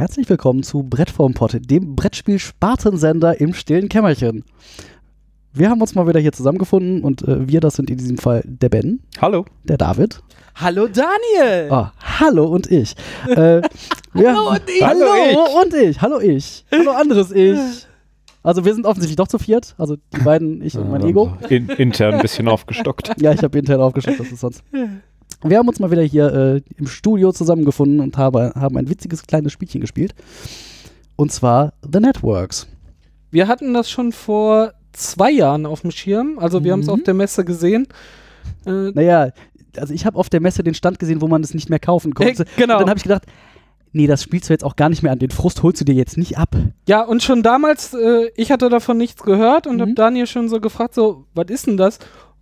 Herzlich willkommen zu Brett vorm Pott, dem Brettspiel-Spartensender im stillen Kämmerchen. Wir haben uns mal wieder hier zusammengefunden und äh, wir, das sind in diesem Fall der Ben, Hallo. der David, Hallo Daniel! oh, hallo und ich. Äh, wir, Hallo und ich. Hallo, Hallo und ich. Hallo ich. Hallo anderes ich. Also wir sind offensichtlich doch zu viert, also die beiden, ich und mein Ego. In, intern ein bisschen aufgestockt. Ja, ich habe intern aufgeschrieben, das ist sonst. Wir haben uns mal wieder hier äh, im Studio zusammengefunden und habe, haben ein witziges kleines Spielchen gespielt. Und zwar The Networks. Wir hatten das schon vor zwei Jahren auf dem Schirm. Also wir haben es Mhm. auf der Messe gesehen. Äh, Naja, also ich habe auf der Messe den Stand gesehen, wo man es nicht mehr kaufen konnte. Äh, genau. Und dann habe ich gedacht, nee, das spielst du jetzt auch gar nicht mehr an. Den Frust holst du dir jetzt nicht ab. ja, und schon damals, äh, ich hatte davon nichts gehört und Mhm. habe Daniel schon so gefragt, so, was ist denn das?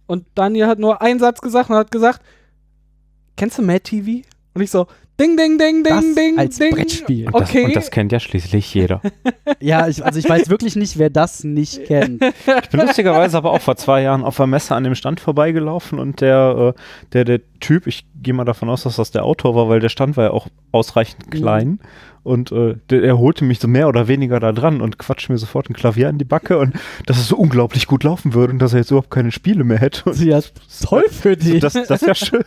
Und Daniel hat nur einen Satz gesagt und hat gesagt, kennst du Mad TV? Und ich so, ding, ding, ding, ding, Das ding, als ding. Brettspiel. Und, das, Okay. und das kennt ja schließlich jeder. Ja, ich, also ich weiß wirklich nicht, wer das nicht kennt. Ich bin lustigerweise aber auch vor zwei Jahren auf der Messe an dem Stand vorbeigelaufen und der, äh, der, der Typ, ich gehe mal davon aus, dass das der Autor war, weil der Stand war ja auch ausreichend klein. Und äh, der, er holte mich so mehr oder weniger da dran und quatscht mir sofort ein Klavier an die Backe und dass es so unglaublich gut laufen würde und dass er jetzt überhaupt keine Spiele mehr hätte. Und Ja, toll für dich. das, das ist ja schön.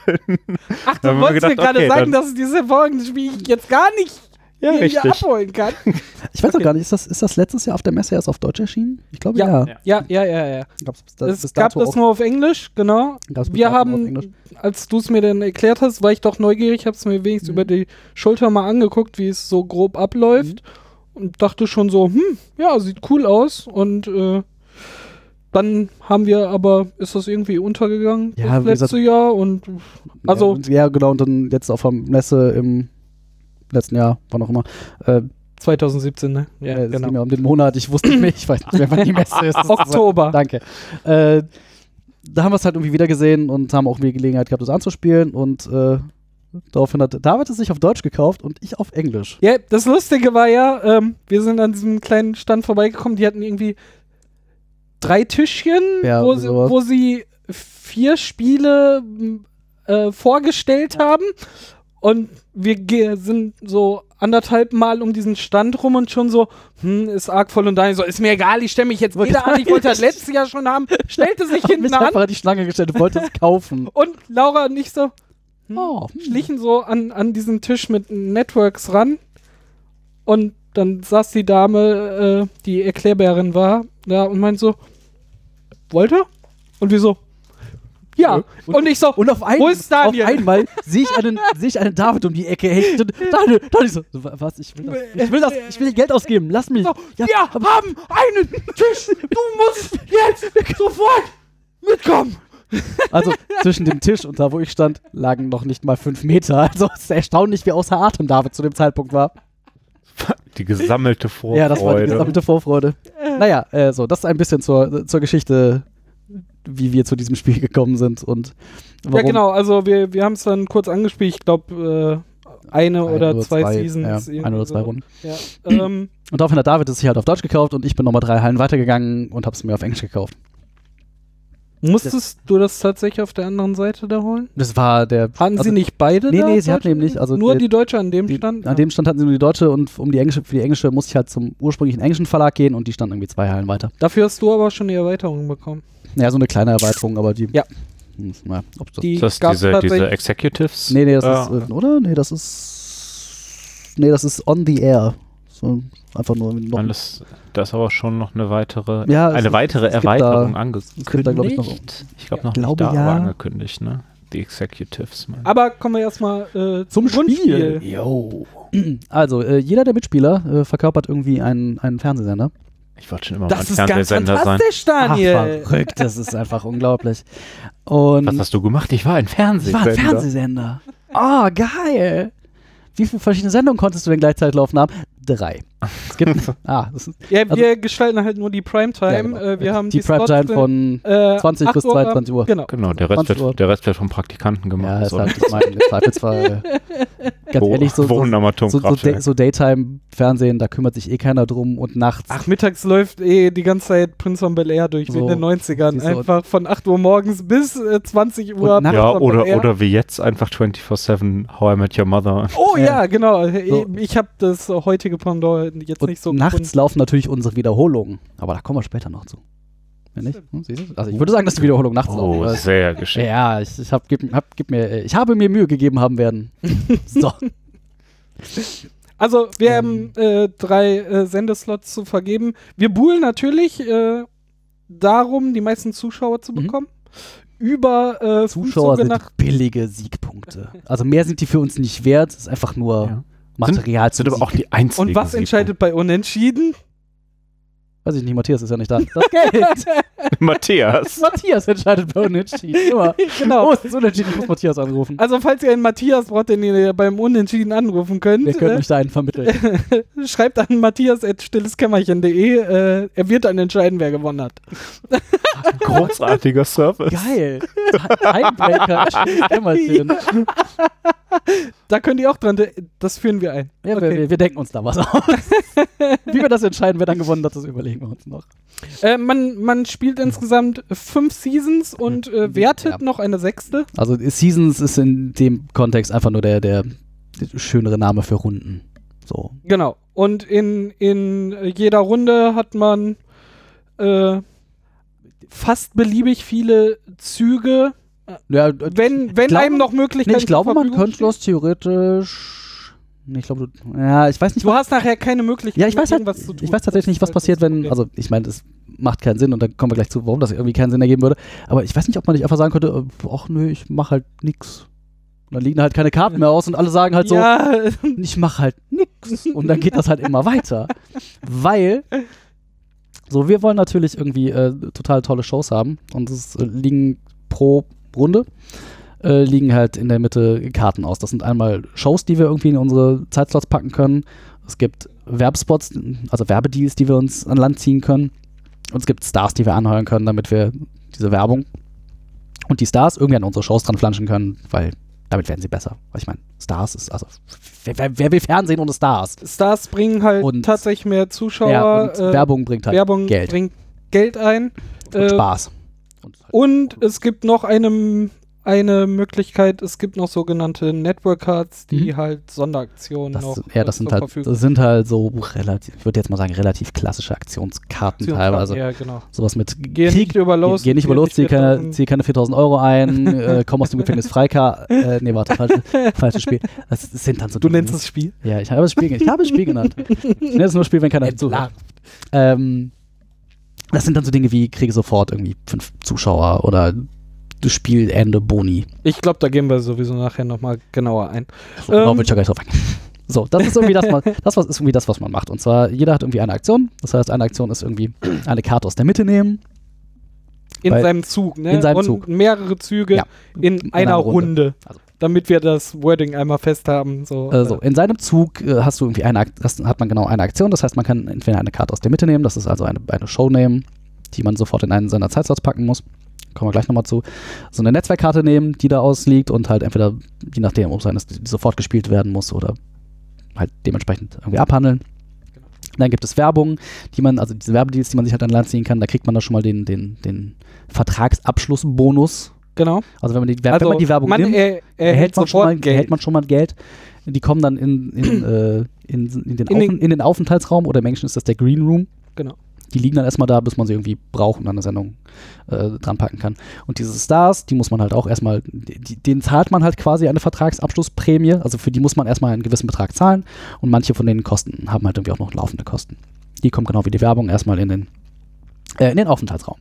Ach, du wolltest mir gerade okay, sagen, dass diese Folgen, die ich jetzt gar nicht Ja, hier, hier richtig. abholen kann. Ich weiß auch gar nicht, ist das, ist das letztes Jahr auf der Messe erst auf Deutsch erschienen? Ich glaube ja. Ja, ja, ja, ja, ja. Gab's bis, da- Es bis gab das nur auf Englisch, genau. gab's Wir haben, als du es mir dann erklärt hast, war ich doch neugierig, habe es mir wenigstens Mhm. über die Schulter mal angeguckt, wie es so grob abläuft Mhm. und dachte schon so, hm, ja, sieht cool aus und äh, dann haben wir aber, ist das irgendwie untergegangen Ja, das letzte Jahr und also ja, und- ja, genau, und dann jetzt auf der Messe im letzten Jahr, wann auch immer. Äh, 2017, ne? Ja, äh, es ging genau. ja um den Monat, ich wusste nicht mehr, ich weiß nicht mehr, wann die Messe ist. Oktober. Danke. Äh, da haben wir es halt irgendwie wieder gesehen und haben auch irgendwie Gelegenheit gehabt, das anzuspielen und äh, daraufhin hat David es sich auf Deutsch gekauft und ich auf Englisch. Ja, das Lustige war ja, ähm, wir sind an diesem kleinen Stand vorbeigekommen, die hatten irgendwie drei Tischchen, Ja, wo, sie, wo sie vier Spiele äh, vorgestellt haben und wir sind so anderthalb Mal um diesen Stand rum und schon so, hm, ist arg voll und dann so, ist mir egal, ich stelle mich jetzt wieder an, ich wollte das letztes Jahr schon haben, stellte sich hinten mich an einfach die Schlange gestellt und wollte es kaufen. und Laura und ich so, hm, Oh, hm. schlichen so an, an diesen Tisch mit Networks ran und dann saß die Dame, äh, die Erklärbärin war, da und meint so, wollte? Und wir so, ja. Und- Und, ich so, Und auf, ein, Wo ist Daniel? auf einmal sehe ich einen, sehe ich einen David um die Ecke hechten. Daniel, Daniel, so, was, ich will, das, ich will das, ich will Geld ausgeben, lass mich. so Ja, wir haben einen Tisch, du musst jetzt sofort mitkommen. Also zwischen dem Tisch und da, wo ich stand, lagen noch nicht mal fünf Meter. Also es ist erstaunlich, wie außer Atem David zu dem Zeitpunkt war. Die gesammelte Vorfreude. Ja, das war die gesammelte Vorfreude. Naja, äh, so, das ist ein bisschen zur, zur Geschichte, wie wir zu diesem Spiel gekommen sind und warum. Ja, genau, also wir, wir haben es dann kurz angespielt, ich glaube, äh, eine Ein oder zwei, Seasons. Ja, irgendwie ein oder zwei so. Runden. Ja, ähm, Und daraufhin hat David es sich halt auf Deutsch gekauft und ich bin nochmal drei Hallen weitergegangen und habe es mir auf Englisch gekauft. musstest du das tatsächlich auf der anderen Seite da holen? Das war der. Hatten also sie nicht beide Nee, da? nee, sie hatten eben nicht, also Nur der- die Deutsche an dem Die, Stand? An dem Stand hatten sie nur die deutsche und um die englische, für die englische musste ich halt zum ursprünglichen englischen Verlag gehen und die stand irgendwie zwei Hallen weiter. Dafür hast du aber schon die Erweiterung bekommen. Ja, so eine kleine Erweiterung, aber die. Ja. Hm, Na, ob das Die Das gab's diese, diese Executives. nee, nee, das äh, ist. Äh, oder? Nee, das ist. Nee, das ist on the air. So, einfach nur noch. Nein, das, da ist aber schon noch eine weitere, Ja, es- eine weitere es Erweiterung da- angekündigt. gibt da, glaub ich, noch- ich glaube noch glaube, nicht da, ja. aber angekündigt, ne? Die Executives. Mein. Aber kommen wir erstmal äh, Zum Grundspiel. Spiel. Jo. Also, äh, jeder der Mitspieler äh, verkörpert irgendwie einen, einen Fernsehsender. Ich wollte schon immer Das ist mal ein ganz Fernsehsender sein. fantastisch, Daniel. Ach, verrückt, das ist einfach unglaublich. Und Was hast du gemacht? Ich war ein Ich war Fernsehsender. ein Fernsehsender. Oh, geil. Wie viele verschiedene Sendungen konntest du denn gleichzeitig laufen haben? Drei. Es gibt, ah, das ist Ja, Also- wir gestalten halt nur die Primetime. ja, genau. äh, wir haben die, die, Primetime sind, von äh, 20 bis 8 Uhr, 22 Uhr. Genau. Genau, der Rest, 20 Uhr. wird, der Rest wird vom Praktikanten gemacht. Ja, ist so. halt, ich Zweifelsfall, ganz Wo- ehrlich, so, so, so, so. Day- so Daytime-Fernsehen, da kümmert sich eh keiner drum und nachts. Ach, mittags läuft eh die ganze Zeit Prince von Bel Air durch, wie in den 90ern. siehst du, Einfach von 8 Uhr morgens bis äh, 20 Uhr. Und nachts- ja, oder, oder wie jetzt einfach 24-7 How I Met Your Mother. Oh ja, Ja. genau. So. Ich habe das äh, heutige Pendant jetzt und nicht so nachts gefunden. laufen natürlich unsere Wiederholungen, aber da kommen wir später noch zu. Wenn nicht? Hm? Also ich würde sagen, dass die Wiederholungen nachts Oh, laufen. sehr geschickt. Ja, ich, ich, hab, gib, hab, gib mir, ich habe mir Mühe gegeben haben werden. so. Also, wir Ähm. haben äh, drei äh, Sendeslots zu vergeben. Wir buhlen natürlich äh, darum, die meisten Zuschauer zu Mhm. bekommen. Über äh, Zuschauer sind nach. billige Siegpunkte. Also mehr sind die für uns nicht wert. Es ist einfach nur Ja. Material Sind zum aber auch die einzigen. Und was entscheidet bei Unentschieden? Weiß ich nicht, Matthias ist ja nicht da. Das Geld. Matthias. Matthias entscheidet bei Unentschieden. Immer. genau. Oh, es ist unentschieden, ich muss Matthias anrufen. Also, falls ihr einen Matthias braucht, den ihr beim Unentschieden anrufen könnt, Wir können äh, euch da einen vermitteln. schreibt an matthias.stilleskämmerchen.de. Äh, er wird dann entscheiden, wer gewonnen hat. Großartiger Service. Geil. Einbreaker, Kämmerchen. Da könnt ihr auch dran. Das führen wir ein. Ja, Okay. wir, wir, wir denken uns da was aus. Wie wir das entscheiden, wer dann gewonnen hat, das überlegen wir uns noch. Äh, man, man spielt insgesamt fünf Seasons und äh, wertet Ja. noch eine sechste. Also Seasons ist in dem Kontext einfach nur der, der, der schönere Name für Runden. So. Genau. Und in, in jeder Runde hat man äh, fast beliebig viele Züge. Ja, äh, Wenn, wenn glaube- einem noch nee, Möglichkeiten ich glaube, man könnte das theoretisch. Nee, ich glaube, du. Ja, ich weiß nicht. Du hast nachher keine Möglichkeit, ja, ich weiß, halt, zu tun. ich weiß tatsächlich nicht, was passiert, wenn. Also, ich meine, das macht keinen Sinn und dann kommen wir gleich zu, warum das irgendwie keinen Sinn ergeben würde. Aber ich weiß nicht, ob man nicht einfach sagen könnte: äh, Ach, nö, ich mach halt nix. Und dann liegen halt keine Karten mehr aus und alle sagen halt so: ja, ich mache halt nix. Und dann geht das halt immer weiter. Weil, so, wir wollen natürlich irgendwie äh, total tolle Shows haben. Und es äh, liegen pro Runde, äh, liegen halt in der Mitte Karten aus. Das sind einmal Shows, die wir irgendwie in unsere Zeitslots packen können. Es gibt Werbespots, also Werbedeals, die wir uns an Land ziehen können. Und es gibt Stars, die wir anheuern können, damit wir diese Werbung und die Stars irgendwie an unsere Shows dran flanschen können, weil damit werden sie besser. Weil ich meine, Stars ist, also, wer, wer, wer will Fernsehen ohne Stars? Stars bringen halt Und- tatsächlich mehr Zuschauer. ja, und äh, Werbung bringt halt Werbung Geld bringt Geld ein. und äh, Spaß. Und halt Und es gibt noch eine, eine Möglichkeit, es gibt noch sogenannte Network Cards, die Mhm. halt Sonderaktionen das, noch ja, das sind halt, das sind halt so relativ, ich würde jetzt mal sagen, relativ klassische Aktionskarten teilweise. Ja, genau. Sowas mit Geh nicht über los. Geh nicht über los, zieh keine, 4000. zieh keine 4000 Euro ein, äh, komm aus dem Gefängnis freikar. Äh, nee, warte, falsche, falsches Spiel. Das, das sind dann so Du Dinge. nennst das Spiel? Ja, ich habe das Spiel, ich habe das Spiel genannt. Ich nenne es nur Spiel, wenn keiner zuhört. Ähm, das sind dann so Dinge wie, kriege sofort irgendwie fünf Zuschauer oder das Spielende Boni. Ich glaube, da gehen wir sowieso nachher nochmal genauer ein. So, genau, Ähm. will ich ja gleich drauf eingehen. So, das ist irgendwie das, man, das was, ist irgendwie das, was man macht. Und zwar, jeder hat irgendwie eine Aktion. Das heißt, eine Aktion ist irgendwie eine Karte aus der Mitte nehmen. In seinem Zug, ne? in seinem Und Zug. mehrere Züge Ja. in, einer einer Runde. Runde. Also- Damit wir das Wording einmal fest haben. So, Äh, in seinem Zug äh, hast du irgendwie eine, hast, hat man genau eine Aktion. Das heißt, man kann entweder eine Karte aus der Mitte nehmen. Das ist also eine, eine Show nehmen, die man sofort in einen seiner Zeitslots packen muss. Kommen wir gleich nochmal zu. So eine Netzwerkkarte nehmen, die da ausliegt und halt entweder, je nachdem, ob es eines, sofort gespielt werden muss oder halt dementsprechend irgendwie abhandeln. Dann gibt es Werbung, die man, also diese Werbedeals, die man sich halt an Land ziehen kann, da kriegt man da schon mal den, den, den Vertragsabschlussbonus. Genau. Also wenn man die, wenn Also man die Werbung man nimmt, er, erhält erhält man, mal, Geld. erhält man schon mal Geld. Die kommen dann in, in, äh, in, in, den In den- in den Aufenthaltsraum oder im Englischen ist das der Green Room. Genau. Die liegen dann erstmal da, bis man sie irgendwie braucht und dann eine Sendung äh, dran packen kann. Und diese Stars, die muss man halt auch erstmal, die, denen zahlt man halt quasi eine Vertragsabschlussprämie. Also für die muss man erstmal einen gewissen Betrag zahlen. Und manche von den Kosten haben halt irgendwie auch noch laufende Kosten. Die kommen genau wie die Werbung erstmal in den, äh, in den Aufenthaltsraum.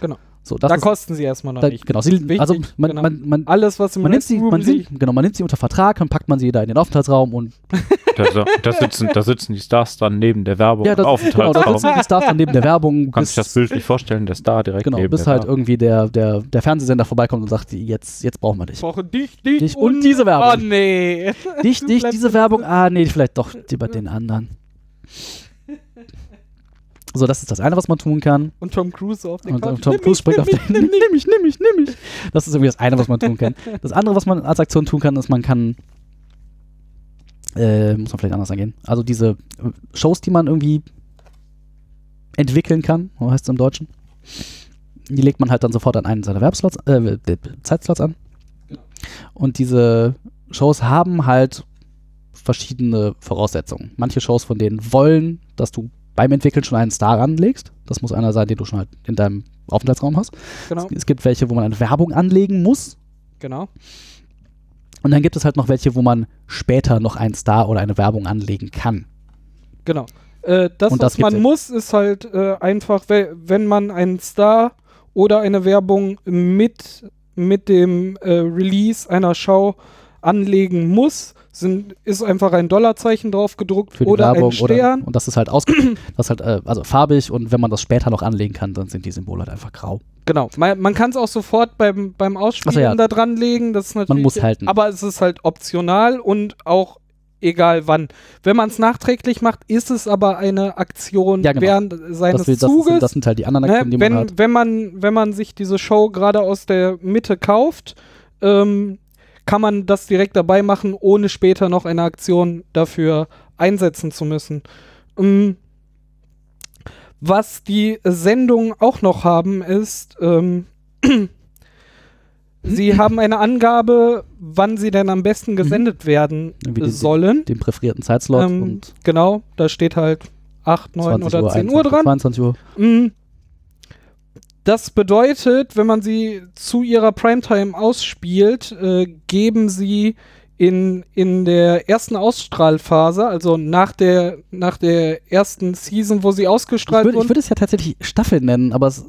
Genau. So, das da ist, kosten sie erstmal noch da, nicht. genau, sie, Wichtig, also man, genau. man, man, Alles, was im man nimmt, sie, man, sind, genau, man nimmt sie unter Vertrag, dann packt man sie da in den Aufenthaltsraum und Da, da, sitzen, da sitzen die Stars dann neben der Werbung ja, im das, genau, da Aufenthaltsraum. sitzen die Stars dann neben der Werbung. Du kannst bis- das bildlich vorstellen, der Star direkt Genau, neben bis der halt Werbung. irgendwie der, der, der Fernsehsender vorbeikommt und sagt, jetzt, jetzt brauchen wir dich. brauchen dich, dich, Dich und diese Werbung. Oh nee. Dich, dich, diese Werbung, ah nee, vielleicht doch lieber den anderen. So, das ist das eine, was man tun kann. Und Tom Cruise so auf den Und, Couch. und Tom Nimm Cruise springt auf den. nimm. Nimm mich, nimm mich, nimm mich. Das ist irgendwie das eine, was man tun kann. Das andere, was man als Aktion tun kann, ist, man kann. Äh, muss man vielleicht anders angehen. Also diese äh, Shows, die man irgendwie entwickeln kann, so heißt es im Deutschen, die legt man halt dann sofort an einen seiner Werbslots, äh, äh, Zeitslots an. Und diese Shows haben halt verschiedene Voraussetzungen. Manche Shows von denen wollen, dass du beim Entwickeln schon einen Star anlegst. Das muss einer sein, den du schon halt in deinem Aufenthaltsraum hast. Genau, Es gibt welche, wo man eine Werbung anlegen muss. genau. Und dann gibt es halt noch welche, wo man später noch einen Star oder eine Werbung anlegen kann. Genau. Äh, das, was das gibt's man muss, ist halt äh, einfach, we- wenn man einen Star oder eine Werbung mit, mit dem äh, Release einer Show anlegen muss, sind, ist einfach ein Dollarzeichen drauf gedruckt oder Werbung ein Stern. oder und das ist halt aus das ist halt äh, also farbig und wenn man das später noch anlegen kann, dann sind die Symbole halt einfach grau. Genau. Man, man kann es auch sofort beim, beim Ausspielen so, ja. da dran legen. Das ist natürlich, muss halten. Aber es ist halt optional und auch egal wann. Wenn man es nachträglich macht, ist es aber eine Aktion Ja, genau. während seines Das, will, das, Zuges. sind, das sind halt die anderen Ne, Aktionen, die wenn, man hat. wenn, man, wenn man sich diese Show gerade aus der Mitte kauft, ähm, kann man das direkt dabei machen, ohne später noch eine Aktion dafür einsetzen zu müssen. Ähm, was die Sendungen auch noch haben, ist, ähm, sie haben eine Angabe, wann sie denn am besten gesendet werden die- sollen. Den präferierten Zeitslot Ähm, genau, da steht halt 8, 9 20 oder Uhr, 10 Uhr 21 dran. 22 Uhr. Mm. Das bedeutet, wenn man sie zu ihrer Primetime ausspielt, äh, geben sie in, in der ersten Ausstrahlphase, also nach der, nach der ersten Season, wo sie Ich ausgestrahlt ich wurden, würde es ja tatsächlich Staffel nennen, aber es,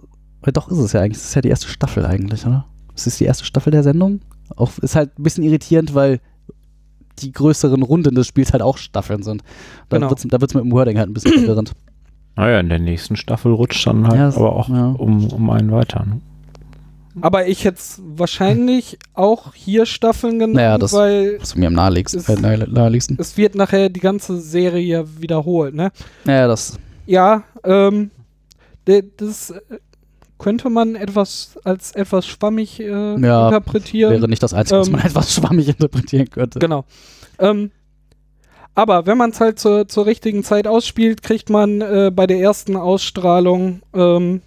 doch ist es ja eigentlich. Es ist ja die erste Staffel eigentlich, oder? Es ist die erste Staffel der Sendung. Auch, ist halt ein bisschen irritierend, weil die größeren Runden des Spiels halt auch Staffeln sind. Da Genau. wird's, da wird es mit dem Wording halt ein bisschen verwirrend. Naja, in der nächsten Staffel rutscht dann halt Ja, es- aber auch ja. um, um einen weiter. Ne? aber ich hätte es wahrscheinlich auch hier Staffeln genannt, Naja, das- weil Was du mir am naheliegst, Ist- äh, es wird nachher die ganze Serie wiederholt, ne? Naja, das Ja, ähm, de- das äh, könnte man etwas als etwas schwammig äh, Ja, interpretieren. wäre nicht das Einzige, was ähm, man etwas schwammig interpretieren könnte. Genau. Ähm, aber wenn man es halt zur, zur richtigen Zeit ausspielt, kriegt man äh, bei der ersten Ausstrahlung ähm,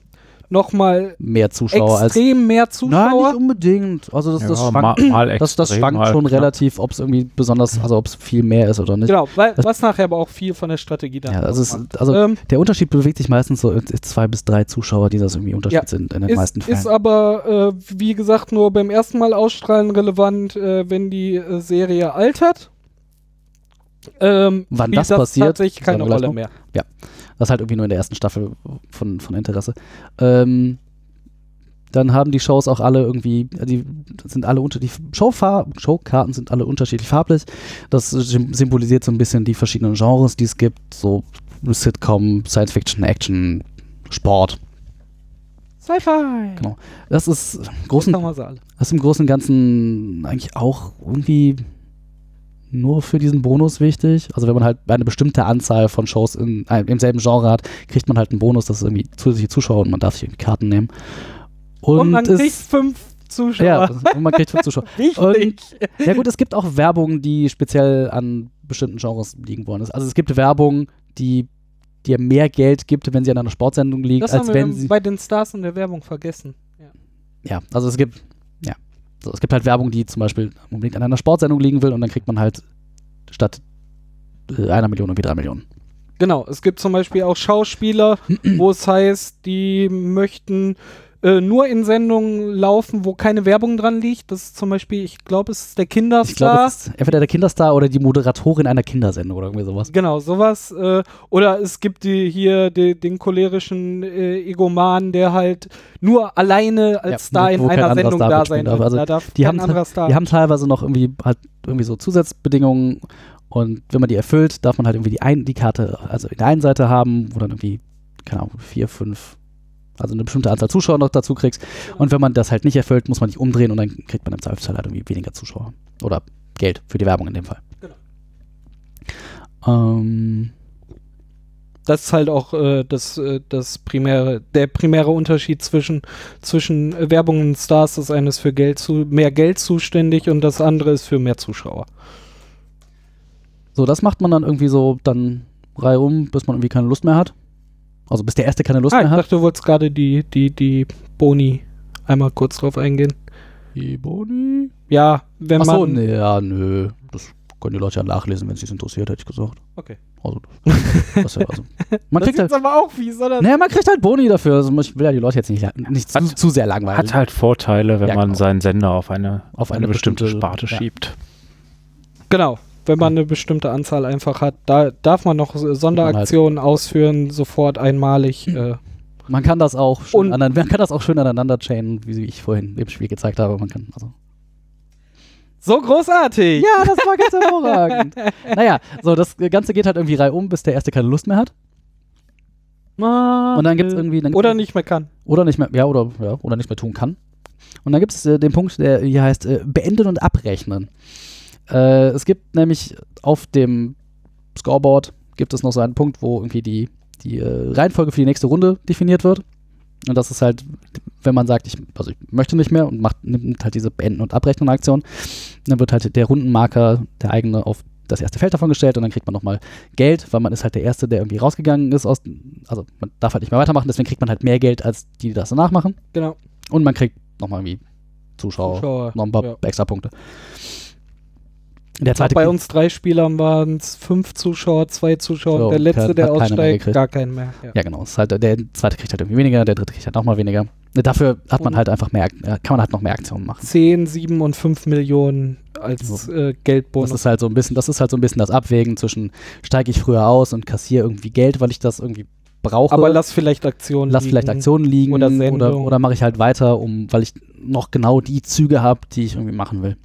nochmal Mehr Zuschauer als. extrem mehr Nein, Zuschauer. nicht unbedingt. Also das, das Ja, schwankt, ma- mal das, das schwankt mal schon knapp. relativ, ob es irgendwie besonders, also ob es viel mehr ist oder nicht. Genau, weil, Das- was nachher aber auch viel von der Strategie dann Ja, also, ausmacht. also ähm, der Unterschied bewegt sich meistens so in zwei bis drei Zuschauer, die das irgendwie Unterschied Ja, sind in den ist, meisten Fällen. ist aber, äh, wie gesagt, nur beim ersten Mal ausstrahlen relevant, äh, wenn die äh, Serie altert. Ähm, Wann spielt das passiert, tatsächlich keine Rolle mehr. Das ist halt irgendwie nur in der ersten Staffel von, von Interesse. Ähm, dann haben die Shows auch alle irgendwie, die sind alle unter die Showfar Showkarten sind alle unterschiedlich farblich. Das sym- symbolisiert so ein bisschen die verschiedenen Genres, die es gibt, so Sitcom, Science Fiction, Action, Sport. Sci-Fi. Genau. Das ist Das großen. Das ist im Großen und Ganzen eigentlich auch irgendwie nur für diesen Bonus wichtig. Also wenn man halt eine bestimmte Anzahl von Shows in, äh, im selben Genre hat, kriegt man halt einen Bonus, das ist irgendwie zusätzliche Zuschauer und man darf sich irgendwie Karten nehmen. Und, Und, man kriegt fünf Zuschauer. ja, und man kriegt fünf Zuschauer. Richtig. Ja gut, es gibt auch Werbung, die speziell an bestimmten Genres liegen ist. Also es gibt Werbung, die dir mehr Geld gibt, wenn sie an einer Sportsendung liegt, das als haben wenn wir sie bei den Stars in der Werbung vergessen. Ja. Ja, also es gibt, so, es gibt halt Werbung, die zum Beispiel unbedingt an einer Sportsendung liegen will und dann kriegt man halt statt äh, einer Million irgendwie drei Millionen. Genau, es gibt zum Beispiel auch Schauspieler, wo es heißt, die möchten äh, nur in Sendungen laufen, wo keine Werbung dran liegt. Das ist zum Beispiel, ich glaube, es ist der Ich glaube, Kinderstar. es ist entweder der Kinderstar oder die Moderatorin einer Kindersendung oder irgendwie sowas. Genau, sowas. Äh, oder es gibt die, hier die, den cholerischen äh, Egoman, der halt nur alleine als Ja, Star in einer Sendung Star da sein darf. Also da darf die haben-. Die haben teilweise noch irgendwie halt irgendwie so Zusatzbedingungen und wenn man die erfüllt, darf man halt irgendwie die, ein, die Karte, also in der einen Seite haben, wo dann irgendwie, keine Ahnung, vier, fünf, also eine bestimmte Anzahl Zuschauer noch dazu kriegst. Und wenn man das halt nicht erfüllt, muss man nicht umdrehen und dann kriegt man im Zweifelsfall halt irgendwie weniger Zuschauer. Oder Geld für die Werbung in dem Fall. Genau. Ähm, Das ist halt auch äh, das, äh, das primäre, der primäre Unterschied zwischen, zwischen äh, Werbung und Stars. Das eine ist für Geld zu, mehr Geld zuständig und das andere ist für mehr Zuschauer. So, das macht man dann irgendwie so dann reihum, bis man irgendwie keine Lust mehr hat. Also bis der erste keine Lust Ah, ich mehr hat. dachte, du wolltest gerade die, die, die Boni einmal kurz drauf eingehen. Die Boni? Ja, wenn Achso, man. nee, ja, nö. Das können die Leute ja nachlesen, wenn es sich interessiert, hätte ich gesagt. Okay. Also, das, ja, also man Das kriegt ist halt, aber auch fies, oder? naja, man kriegt halt Boni dafür. Also ich will ja die Leute jetzt nicht, nicht zu, Hat- zu sehr langweilen. Hat halt Vorteile, wenn Ja, man genau. seinen Sender auf eine, Auf auf eine, eine bestimmte, bestimmte- Sparte ja. schiebt. Genau. Wenn man eine bestimmte Anzahl einfach hat, da darf man noch so- Sonderaktionen ausführen, sofort einmalig. Äh, Man kann das auch schön, Und- aneinander, man kann das auch schön aneinander chainen, wie ich vorhin im Spiel gezeigt habe. Man kann, also so großartig! ja, das war ganz hervorragend. naja, so, das Ganze geht halt irgendwie reihum, bis der erste keine Lust mehr hat. Ah, Und dann gibt's äh, irgendwie. Dann Oder nicht mehr kann. Oder nicht mehr, ja, oder, ja, oder nicht mehr tun kann. Und dann gibt es äh, den Punkt, der hier heißt äh, Beenden und Abrechnen. Äh, es gibt nämlich auf dem Scoreboard gibt es noch so einen Punkt, wo irgendwie die, die äh, Reihenfolge für die nächste Runde definiert wird. Und das ist halt, wenn man sagt, ich, also ich möchte nicht mehr und macht, nimmt halt diese Beenden- und Abrechnen-Aktion, dann wird halt der Rundenmarker, der eigene, auf das erste Feld davon gestellt und dann kriegt man nochmal Geld, weil man ist halt der Erste, der irgendwie rausgegangen ist aus, also man darf halt nicht mehr weitermachen, deswegen kriegt man halt mehr Geld, als die, die das danach machen. Genau. Und man kriegt nochmal irgendwie Zuschauer, Zuschauer, noch ein paar ja. extra Punkte. Der zweite Bei uns drei Spielern waren es fünf Zuschauer, zwei Zuschauer So, und der letzte, hat- der aussteigt, gar keinen mehr. Ja. Ja, genau. Ist halt, der zweite kriegt halt irgendwie weniger, der dritte kriegt halt nochmal weniger. Dafür hat man Und- halt einfach mehr, äh, kann man halt noch mehr Aktionen machen. 10, 7 und 5 Millionen als äh, Das Geldbonus. ist halt so ein bisschen, das ist halt so ein bisschen das Abwägen zwischen steige ich früher aus und kassiere irgendwie Geld, weil ich das irgendwie brauche. Aber lass vielleicht Aktionen lass vielleicht liegen. Aktionen liegen Oder oder, oder, mache ich halt weiter, um, weil ich noch genau die Züge habe, die ich irgendwie machen will.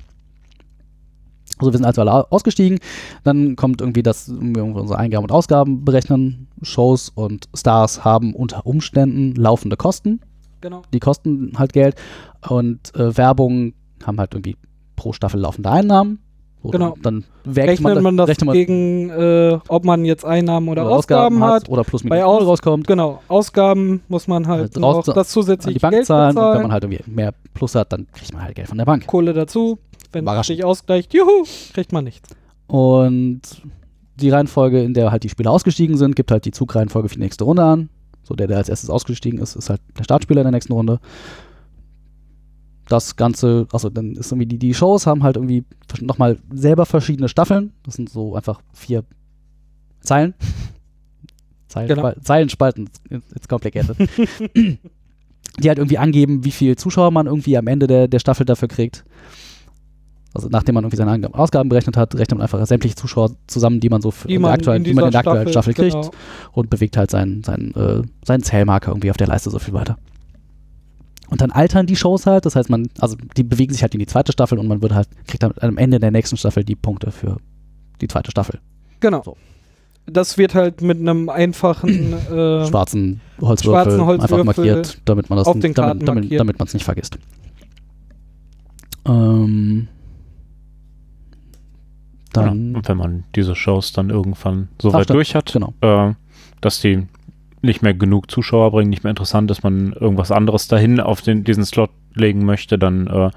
Also wir sind also alle au- ausgestiegen, dann kommt irgendwie das, wir unsere Eingaben und Ausgaben berechnen. Shows und Stars haben unter Umständen laufende Kosten, Genau. die kosten halt Geld und äh, Werbung haben halt irgendwie pro Staffel laufende Einnahmen. So, Genau. Dann, Rechnet man, man das rechnet gegen, äh, ob man jetzt Einnahmen oder, Ausgaben, hat. oder plus Bei minus Aus- null rauskommt. Genau, Ausgaben muss man halt Halt raus- das zusätzliche die Bank Geld zahlen und wenn man halt irgendwie mehr Plus hat, dann kriegt man halt Geld von der Bank. Kohle dazu. Wenn es Überraschend. sich ausgleicht, juhu, kriegt man nichts. Und die Reihenfolge, in der halt die Spieler ausgestiegen sind, gibt halt die Zugreihenfolge für die nächste Runde an. So der, der als erstes ausgestiegen ist, ist halt der Startspieler in der nächsten Runde. Das Ganze, also dann ist irgendwie die, die Shows haben halt irgendwie nochmal selber verschiedene Staffeln. Das sind so einfach vier Zeilen. Zeilen, Genau. Zeilenspalten, it's, it's complicated. die halt irgendwie angeben, wie viel Zuschauer man irgendwie am Ende der, der Staffel dafür kriegt. Also nachdem man irgendwie seine Ausgaben berechnet hat, rechnet man einfach sämtliche Zuschauer zusammen, die man so für Die in man der aktuellen, in die man in der aktuellen Staffel, Staffel, kriegt genau. und bewegt halt seinen, seinen, äh, seinen Zählmarker irgendwie auf der Leiste so viel weiter. Und dann altern die Shows halt, das heißt, man, also die bewegen sich halt in die zweite Staffel und man wird halt, kriegt dann am Ende der nächsten Staffel die Punkte für die zweite Staffel. Genau. So. Das wird halt mit einem einfachen äh, Schwarzen Holzwürfel, schwarzen Holzwürfel einfach markiert, damit man das auf n- den Karten damit, damit, damit man es nicht vergisst. Ähm, dann, ja. Und wenn man diese Shows dann irgendwann so weit durch hat, genau. äh, dass die nicht mehr genug Zuschauer bringen, nicht mehr interessant ist, man irgendwas anderes dahin auf den, diesen Slot legen möchte, dann äh,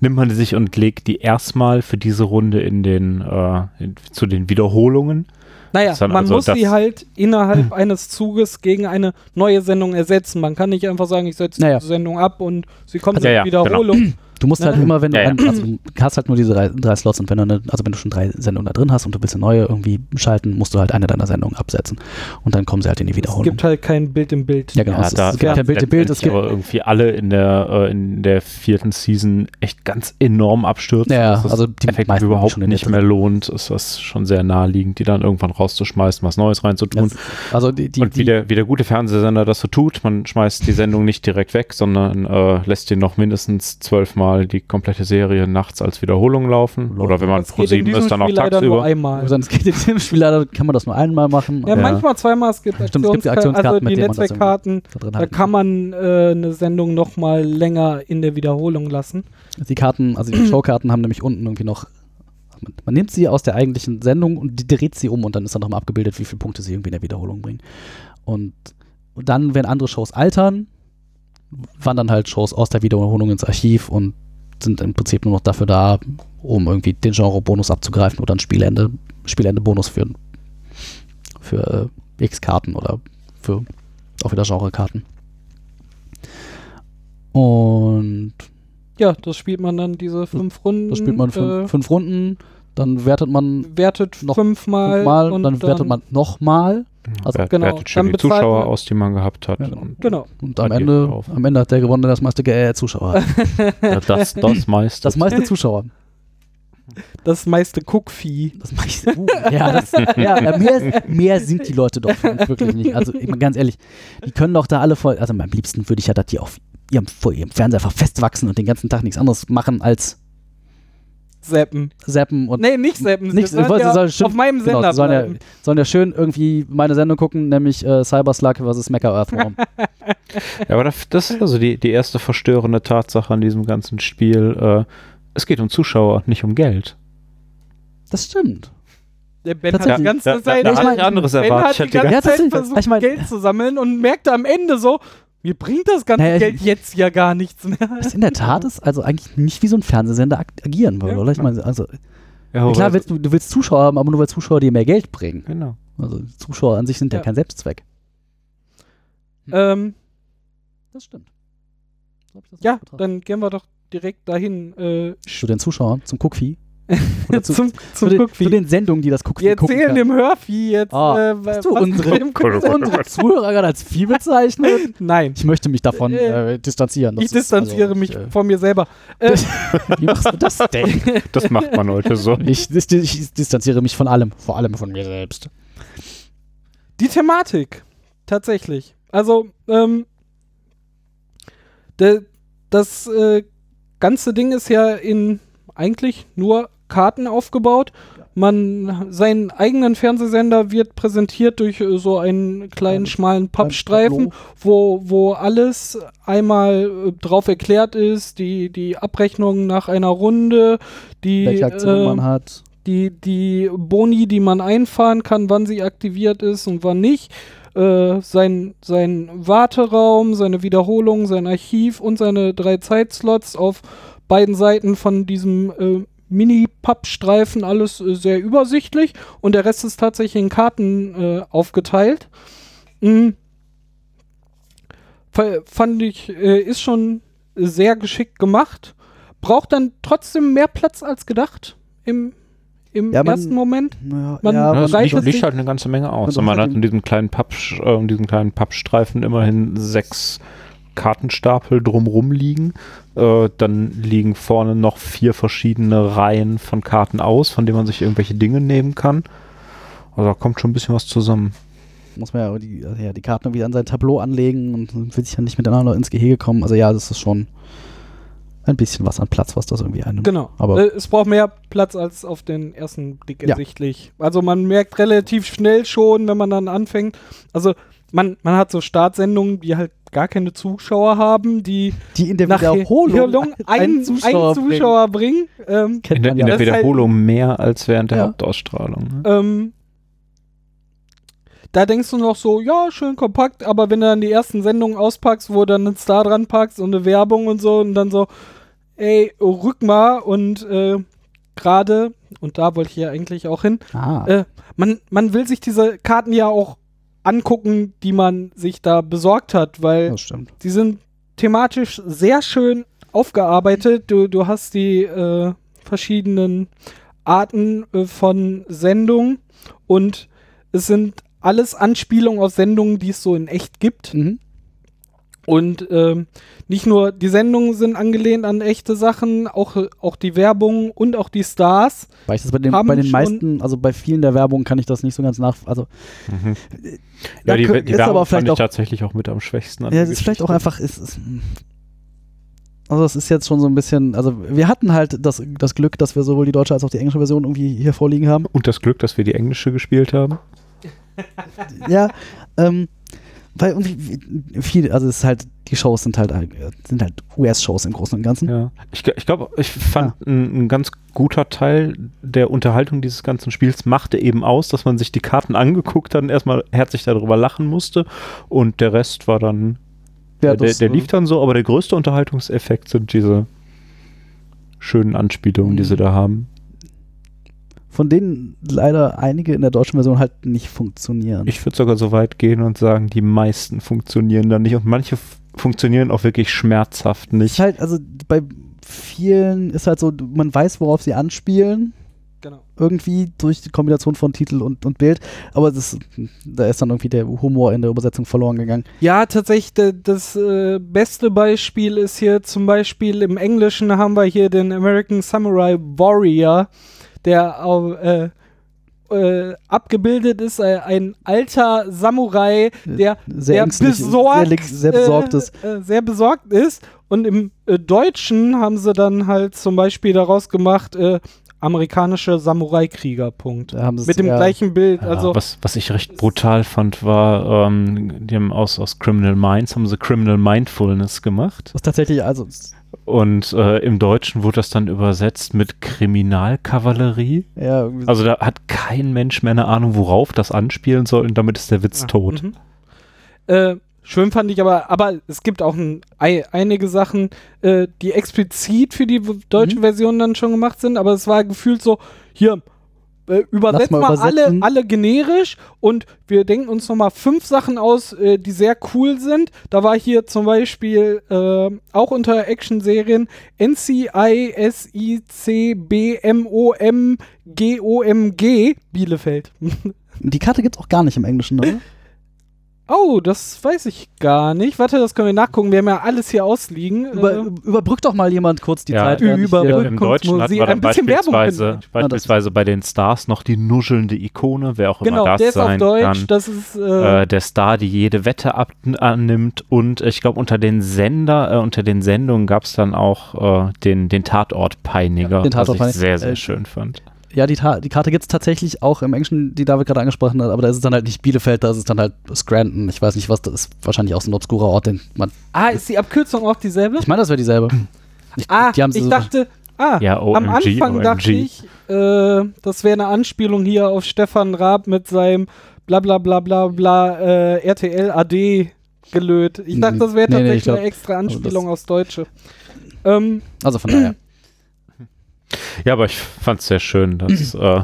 nimmt man die sich und legt die erstmal für diese Runde in den äh, in, zu den Wiederholungen. Naja, man also muss sie halt innerhalb eines Zuges gegen eine neue Sendung ersetzen. Man kann nicht einfach sagen, ich setze Naja. die Sendung ab und sie kommt Ja, in ja, Wiederholung. Du musst halt Ja. immer, wenn du, Ja, ja. ein, also du hast halt nur diese drei, drei Slots und wenn du eine, also wenn du schon drei Sendungen da drin hast und du willst eine neue irgendwie schalten, musst du halt eine deiner Sendungen absetzen und dann kommen sie halt in die Es Wiederholung. gibt halt kein Bild im Bild. ja, genau. es, da- es gibt kein Bild im Bild, es gibt, aber irgendwie alle in der äh, in der vierten Season echt ganz enorm abstürzen. Ja, ja, es also die meisten überhaupt nicht mehr lohnt, ist das schon sehr naheliegend, die dann irgendwann rauszuschmeißen, was Neues reinzutun. das, also die, die, und wie die, der, wie der gute Fernsehsender das so tut, man schmeißt die Sendung nicht direkt weg, sondern äh, lässt den noch mindestens zwölfmal die komplette Serie nachts als Wiederholung laufen. Läuft. Oder wenn man Das pro geht in 7 diesem ist, dann auch Spiel leider nur tagsüber. einmal. also es geht in diesem Spiel leider, kann man das nur einmal machen. Ja, aber manchmal zweimal. Es gibt, Stimmt, es gibt die Aktionskarten, also die denen man das Netzwerkkarten. da Da kann man äh, eine Sendung noch mal länger in der Wiederholung lassen. Die Karten, also die Showkarten haben nämlich unten irgendwie noch Man, nimmt sie aus der eigentlichen Sendung und die dreht sie um und dann ist dann nochmal abgebildet, wie viele Punkte sie irgendwie in der Wiederholung bringen. Und, und dann, wenn andere Shows altern, wandern halt Shows aus der Wiederholung ins Archiv und sind im Prinzip nur noch dafür da, um irgendwie den Genre-Bonus abzugreifen oder ein Spielende, Spielende-Bonus für, für äh, X-Karten oder für auch wieder Genre-Karten. Und Ja, das spielt man dann diese fünf Runden. da spielt man fünf, äh, fünf Runden, dann wertet man wertet noch fünfmal. fünfmal, und dann wertet man nochmal Also, Wer- genau, dann die Zuschauer aus, die man gehabt hat. Genau. Und Genau. und am Ende, am Ende hat der gewonnen, der das meiste äh, Zuschauer. hat. ja, das, das meiste. Das meiste Zuschauer. Das meiste Cookvieh. Das meiste. Uh, ja, das, ja mehr, mehr sind die Leute doch für uns wirklich nicht. Also ich meine, ganz ehrlich, die können doch da alle voll. Also am liebsten würde ich ja, dass die auf ihrem, vor ihrem Fernseher einfach festwachsen und den ganzen Tag nichts anderes machen als Zappen. zappen und Nee, nicht zappen. Nicht- Sie sollen ich wollte- ja sollen schön- auf meinem genau, Sender sie sollen, ja, sollen ja schön irgendwie meine Sendung gucken, nämlich äh, Cyberslug vs. Mecha Earthworm. Ja, aber das, das ist also die, die erste verstörende Tatsache an diesem ganzen Spiel. Äh, es geht um Zuschauer, nicht um Geld. Das stimmt. Der Ben hat die ganze Da, da, Zeit, da ich hatte mein- anderes ben erwartet. hat Ich die hatte ganze Zeit versucht, Ich mein- Geld zu sammeln und merkte am Ende so, mir bringt das ganze Naja, Geld jetzt ja gar nichts mehr. Das in der Tat ist also eigentlich nicht wie so ein Fernsehsender ag agieren würde, Ja. oder? Ich meine, also ja, klar, willst du, du willst Zuschauer haben, aber nur weil Zuschauer dir mehr Geld bringen. Genau. Also Zuschauer an sich sind ja, Ja. kein Selbstzweck. ähm, Das stimmt. Hab ich das ja, dann gehen wir doch direkt dahin äh, zu den Zuschauern, zum Cookvieh. Oder zu, zum, zu, den, zu den Sendungen, die das Cookvieh Wir gucken erzählen dem Hörvieh jetzt, Ah, äh, hast du unsere- unsere Zuhörer gerade als Vieh bezeichnet? Nein, Ich möchte mich davon Äh, äh, distanzieren. Das ich ist distanziere also, mich ich, äh, von mir selber. Äh, Wie machst du das denn? Das macht man heute so. Ich, dis- ich distanziere mich von allem, vor allem von mir selbst. Die Thematik, tatsächlich. Also, ähm, de, das äh, ganze Ding ist ja in eigentlich nur Karten aufgebaut. Man, seinen eigenen Fernsehsender wird präsentiert durch äh, so einen kleinen, Ein- schmalen Pappstreifen, wo, wo alles einmal äh, drauf erklärt ist, die, die Abrechnung nach einer Runde, die, Welche Aktion äh, man hat. die, die Boni, die man einfahren kann, wann sie aktiviert ist und wann nicht, äh, sein, sein Warteraum, seine Wiederholung, sein Archiv und seine drei Zeitslots auf beiden Seiten von diesem äh, Mini-Pappstreifen, alles äh, sehr übersichtlich und der Rest ist tatsächlich in Karten äh, aufgeteilt. Mhm. Fa- Fand ich, äh, ist schon sehr geschickt gemacht. Braucht dann trotzdem mehr Platz als gedacht im, im Ja, man- ersten Moment. Ja, Man- ja, das reicht liegt, liegt nicht? halt eine ganze Menge aus. Und man hat in diesem kleinen, Papp, äh, in diesem kleinen Pappstreifen immerhin sechs Kartenstapel drumrum liegen. Äh, dann liegen vorne noch vier verschiedene Reihen von Karten aus, von denen man sich irgendwelche Dinge nehmen kann. Also da kommt schon ein bisschen was zusammen. muss man ja die, ja die Karten wieder an sein Tableau anlegen und will sich ja nicht miteinander ins Gehege kommen. Also ja, das ist schon ein bisschen was an Platz, was das irgendwie einnimmt. Genau. Aber- äh, es braucht mehr Platz als auf den ersten Blick Ja. ersichtlich. Also man merkt relativ schnell schon, wenn man dann anfängt. Also man, man hat so Startsendungen, die halt gar keine Zuschauer haben, die Die in der nach Wiederholung Wiederholung einen, einen Zuschauer, bringen. bringen. Ähm, Kennt In der, man in der ist halt- Wiederholung mehr als während der Ja. Hauptausstrahlung. Ne? Ähm, da denkst du noch so, ja, schön kompakt, aber wenn du dann die ersten Sendungen auspackst, wo du dann einen Star dran packst und eine Werbung und so und dann so, ey, rück mal und äh, gerade, und da wollte ich ja eigentlich auch hin, Ah, äh, man, man will sich diese Karten ja auch angucken, die man sich da besorgt hat, weil die sind thematisch sehr schön aufgearbeitet. Du, du hast die äh, verschiedenen Arten äh, von Sendungen und es sind alles Anspielungen auf Sendungen, die es so in echt gibt. Mhm. Und ähm, nicht nur die Sendungen sind angelehnt an echte Sachen, auch, auch die Werbung und auch die Stars. Weil ich das bei den, bei den meisten, also bei vielen der Werbung kann ich das nicht so ganz nach. Also, Mhm. Ja, die, die ist Werbung aber fand vielleicht ich auch, tatsächlich auch mit am schwächsten. an ja, das ist vielleicht auch einfach, ist, ist, also das ist jetzt schon so ein bisschen, also wir hatten halt das, das Glück, dass wir sowohl die deutsche als auch die englische Version irgendwie hier vorliegen haben. Und das Glück, dass wir die englische gespielt haben. ja, ähm, weil irgendwie viel, also es ist halt die Shows sind halt, äh, sind halt US-Shows im Großen und Ganzen. Ja. Ich, ich glaube, ich fand ein, ein ganz guter Teil der Unterhaltung dieses ganzen Spiels machte eben aus, dass man sich die Karten angeguckt hat und erstmal herzlich darüber lachen musste und der Rest war dann, Ja, der, das, der äh, lief dann so, aber der größte Unterhaltungseffekt sind diese schönen Anspielungen, die sie Mhm. da haben. Von denen leider einige in der deutschen Version halt nicht funktionieren. Ich würde sogar so weit gehen und sagen, die meisten funktionieren da nicht und manche funktionieren auch wirklich schmerzhaft ist nicht. halt, also bei vielen ist halt so, man weiß, worauf sie anspielen, Genau. irgendwie durch die Kombination von Titel und, und Bild, aber das, da ist dann irgendwie der Humor in der Übersetzung verloren gegangen. Ja, tatsächlich, de- das äh, beste Beispiel ist hier zum Beispiel im Englischen haben wir hier den American Samurai Warrior, der au- äh, äh, abgebildet ist, äh, ein alter Samurai, der Sehr der besorgt, sehr, besorgt ist. Äh, äh, sehr besorgt ist. Und im äh, Deutschen haben sie dann halt zum Beispiel daraus gemacht, äh, amerikanische Samurai-Krieger, Punkt. Mit dem eher- gleichen Bild. Ja, also, was, was ich recht brutal fand, war, ähm, die haben aus, aus Criminal Minds haben sie Criminal Mindfulness gemacht. Was tatsächlich, also Und äh, im Deutschen wurde das dann übersetzt mit Kriminalkavallerie. ja, irgendwie Also da hat kein Mensch mehr eine Ahnung, worauf das anspielen soll und damit ist der Witz Ah, tot. mhm. Äh, schön fand ich aber, aber es gibt auch ein, ei, einige Sachen, äh, die explizit für die deutsche Mhm. Version dann schon gemacht sind, aber es war gefühlt so, hier, äh, übersetzt mal mal, alle, alle generisch und wir denken uns nochmal fünf Sachen aus, äh, die sehr cool sind. Da war hier zum Beispiel äh, auch unter Action-Serien NCISICBMOMGOMG Bielefeld. die Karte gibt es auch gar nicht im Englischen, oder? Oh, das weiß ich gar nicht. Warte, das können wir nachgucken. Wir haben ja alles hier ausliegen. Über, Äh, überbrückt doch mal jemand kurz die Ja, Zeit. während ich über- hier- Im Deutschen hat Musik- man ein bisschen Werbung beispielsweise, wir. beispielsweise bei den Stars noch die nuschelnde Ikone, wer auch genau, immer das der ist auf Deutsch. kann. Das ist äh, äh, der Star, die jede Wette ab annimmt und ich glaube unter den Sender, äh, unter den Sendungen gab es dann auch äh, den, den Tatortpeiniger, Den was Tatortpeiniger. ich sehr, sehr Äh, schön fand. Ja, die, Ta die Karte gibt es tatsächlich auch im Englischen, die David gerade angesprochen hat, aber da ist es dann halt nicht Bielefeld, da ist es dann halt Scranton. Ich weiß nicht, was das ist. Wahrscheinlich auch so ein obskurer Ort, den man. ah, ist die Abkürzung auch dieselbe? Ich meine, das wäre dieselbe. Ich, Ah, die ich so- dachte, ah, Ja, am OMG, Anfang dachte OMG. ich, äh, das wäre eine Anspielung hier auf Stefan Raab mit seinem bla bla bla bla bla äh, RTL AD gelöt. Ich dachte, das wäre Nee, nee, tatsächlich ich glaub- eine extra Anspielung aufs Deutsche. Ähm, Also von daher. Ja, aber ich fand es sehr schön, dass, äh,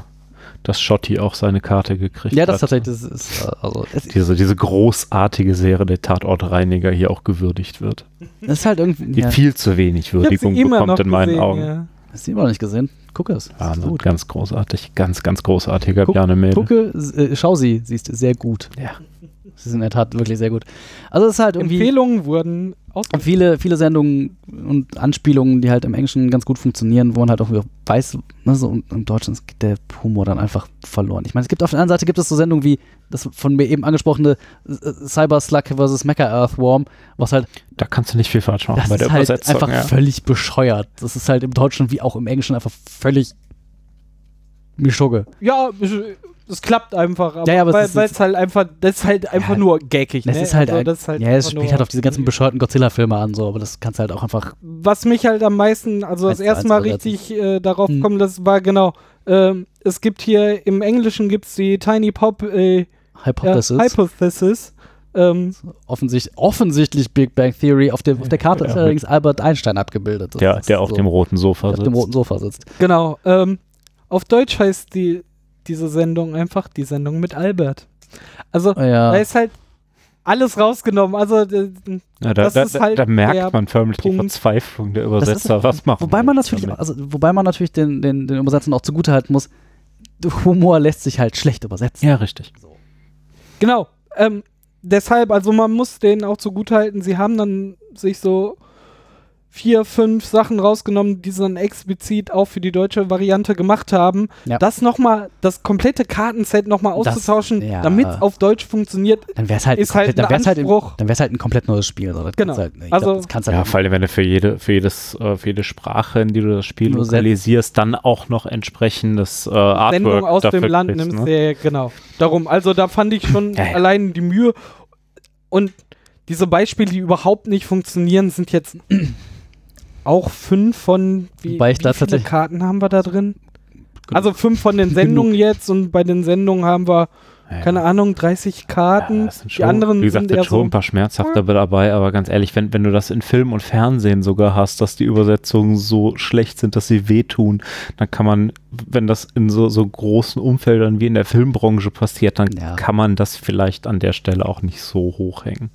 dass Schotti auch seine Karte gekriegt ja, das hat. tatsächlich, das ist, äh, also, es, Diese, diese großartige Serie der Tatortreiniger hier auch gewürdigt wird. es ist halt irgendwie. Die Ja, viel zu wenig Würdigung bekommt in meinen gesehen, Augen. Ja. hast du immer noch nicht gesehen? Guck es. Wahnsinn, gut. ganz großartig. Ganz, ganz großartiger Guck-. Gucke, äh, schau sie, sie ist sehr gut. Ja. Sie ist in der Tat wirklich sehr gut. Also es ist halt irgendwie. Empfehlungen wurden ausgegeben. viele, viele Sendungen und Anspielungen, die halt im Englischen ganz gut funktionieren, wo man halt auch weiß, ne, so und im Deutschen geht der Humor dann einfach verloren. Ich meine, es gibt auf der anderen Seite gibt es so Sendungen wie das von mir eben angesprochene äh, Cyber Slug vs. Mecha Earthworm, was halt, Da kannst du nicht viel falsch machen das bei der ist halt Übersetzung. einfach ja. völlig bescheuert. Das ist halt im Deutschen wie auch im Englischen einfach völlig Mischugge. Ja, es- klappt einfach, aber Ja, ja, aber es weil ist- weil es halt einfach, das ist halt einfach Ja, nur gackig. Das ne? ist halt, Also ein, das ist halt ja, es spielt halt auf diese ganzen bescheuerten Godzilla-Filme an, so, aber das kannst du halt auch einfach Was mich halt am meisten, also das erste Mal richtig äh, darauf Hm. kommen, das war genau, ähm, es gibt hier, im Englischen gibt es die Tiny Pop äh, ja, Hypothesis. Hypothesis. Ähm, offensichtlich, offensichtlich Big Bang Theory. Auf der, auf der Karte Ja, ist allerdings Albert Einstein abgebildet. Das Der, ist der auf so, dem roten Sofa der auf sitzt. dem roten Sofa sitzt. genau. Ähm, auf Deutsch heißt die, diese Sendung einfach die Sendung mit Albert. Also, Ja. da ist halt alles rausgenommen. Also, äh, Ja, da, Das da, ist halt da der merkt man förmlich die Punkt. Verzweiflung der Das ist- Übersetzer. Was machen Wobei man natürlich, damit? also, wobei man natürlich den, den, den Übersetzern auch zugutehalten muss, Humor lässt sich halt schlecht übersetzen. Ja, richtig. Genau. Ähm, deshalb, also man muss denen auch zugutehalten, sie haben dann sich so vier, fünf Sachen rausgenommen, die sie dann explizit auch für die deutsche Variante gemacht haben. Ja. Das nochmal, das komplette Kartenset nochmal auszutauschen, ja. damit es auf Deutsch funktioniert. Dann wäre es halt, Ist ein halt komplett- dann ein wär's halt, ein- Anspruch. dann wär's halt ein komplett neues Spiel. So. Das Genau. Halt, Also- glaub, das kannst halt Ja, vor allem, wenn du für jede, für jedes, äh, für jede Sprache, in die du das Spiel lokalisierst, dann auch noch entsprechendes äh, Sendung Artwork aus dafür dem Land kriegst, nimmst, ne? ja, genau. Darum, also da fand ich schon Ja, ja. allein die Mühe und diese Beispiele, die überhaupt nicht funktionieren, sind jetzt auch fünf von wie, Wobei ich wie da viele Karten haben wir da drin? Genug. Also fünf von den Sendungen jetzt und bei den Sendungen haben wir, keine Ahnung, 30 Karten. Ja, sind die schon, anderen wie gesagt, sind eher schon so. ein paar schmerzhafte dabei, aber ganz ehrlich, wenn, wenn du das in Film und Fernsehen sogar hast, dass die Übersetzungen so schlecht sind, dass sie wehtun, dann kann man, wenn das in so, so großen Umfeldern wie in der Filmbranche passiert, dann Ja. kann man das vielleicht an der Stelle auch nicht so hochhängen.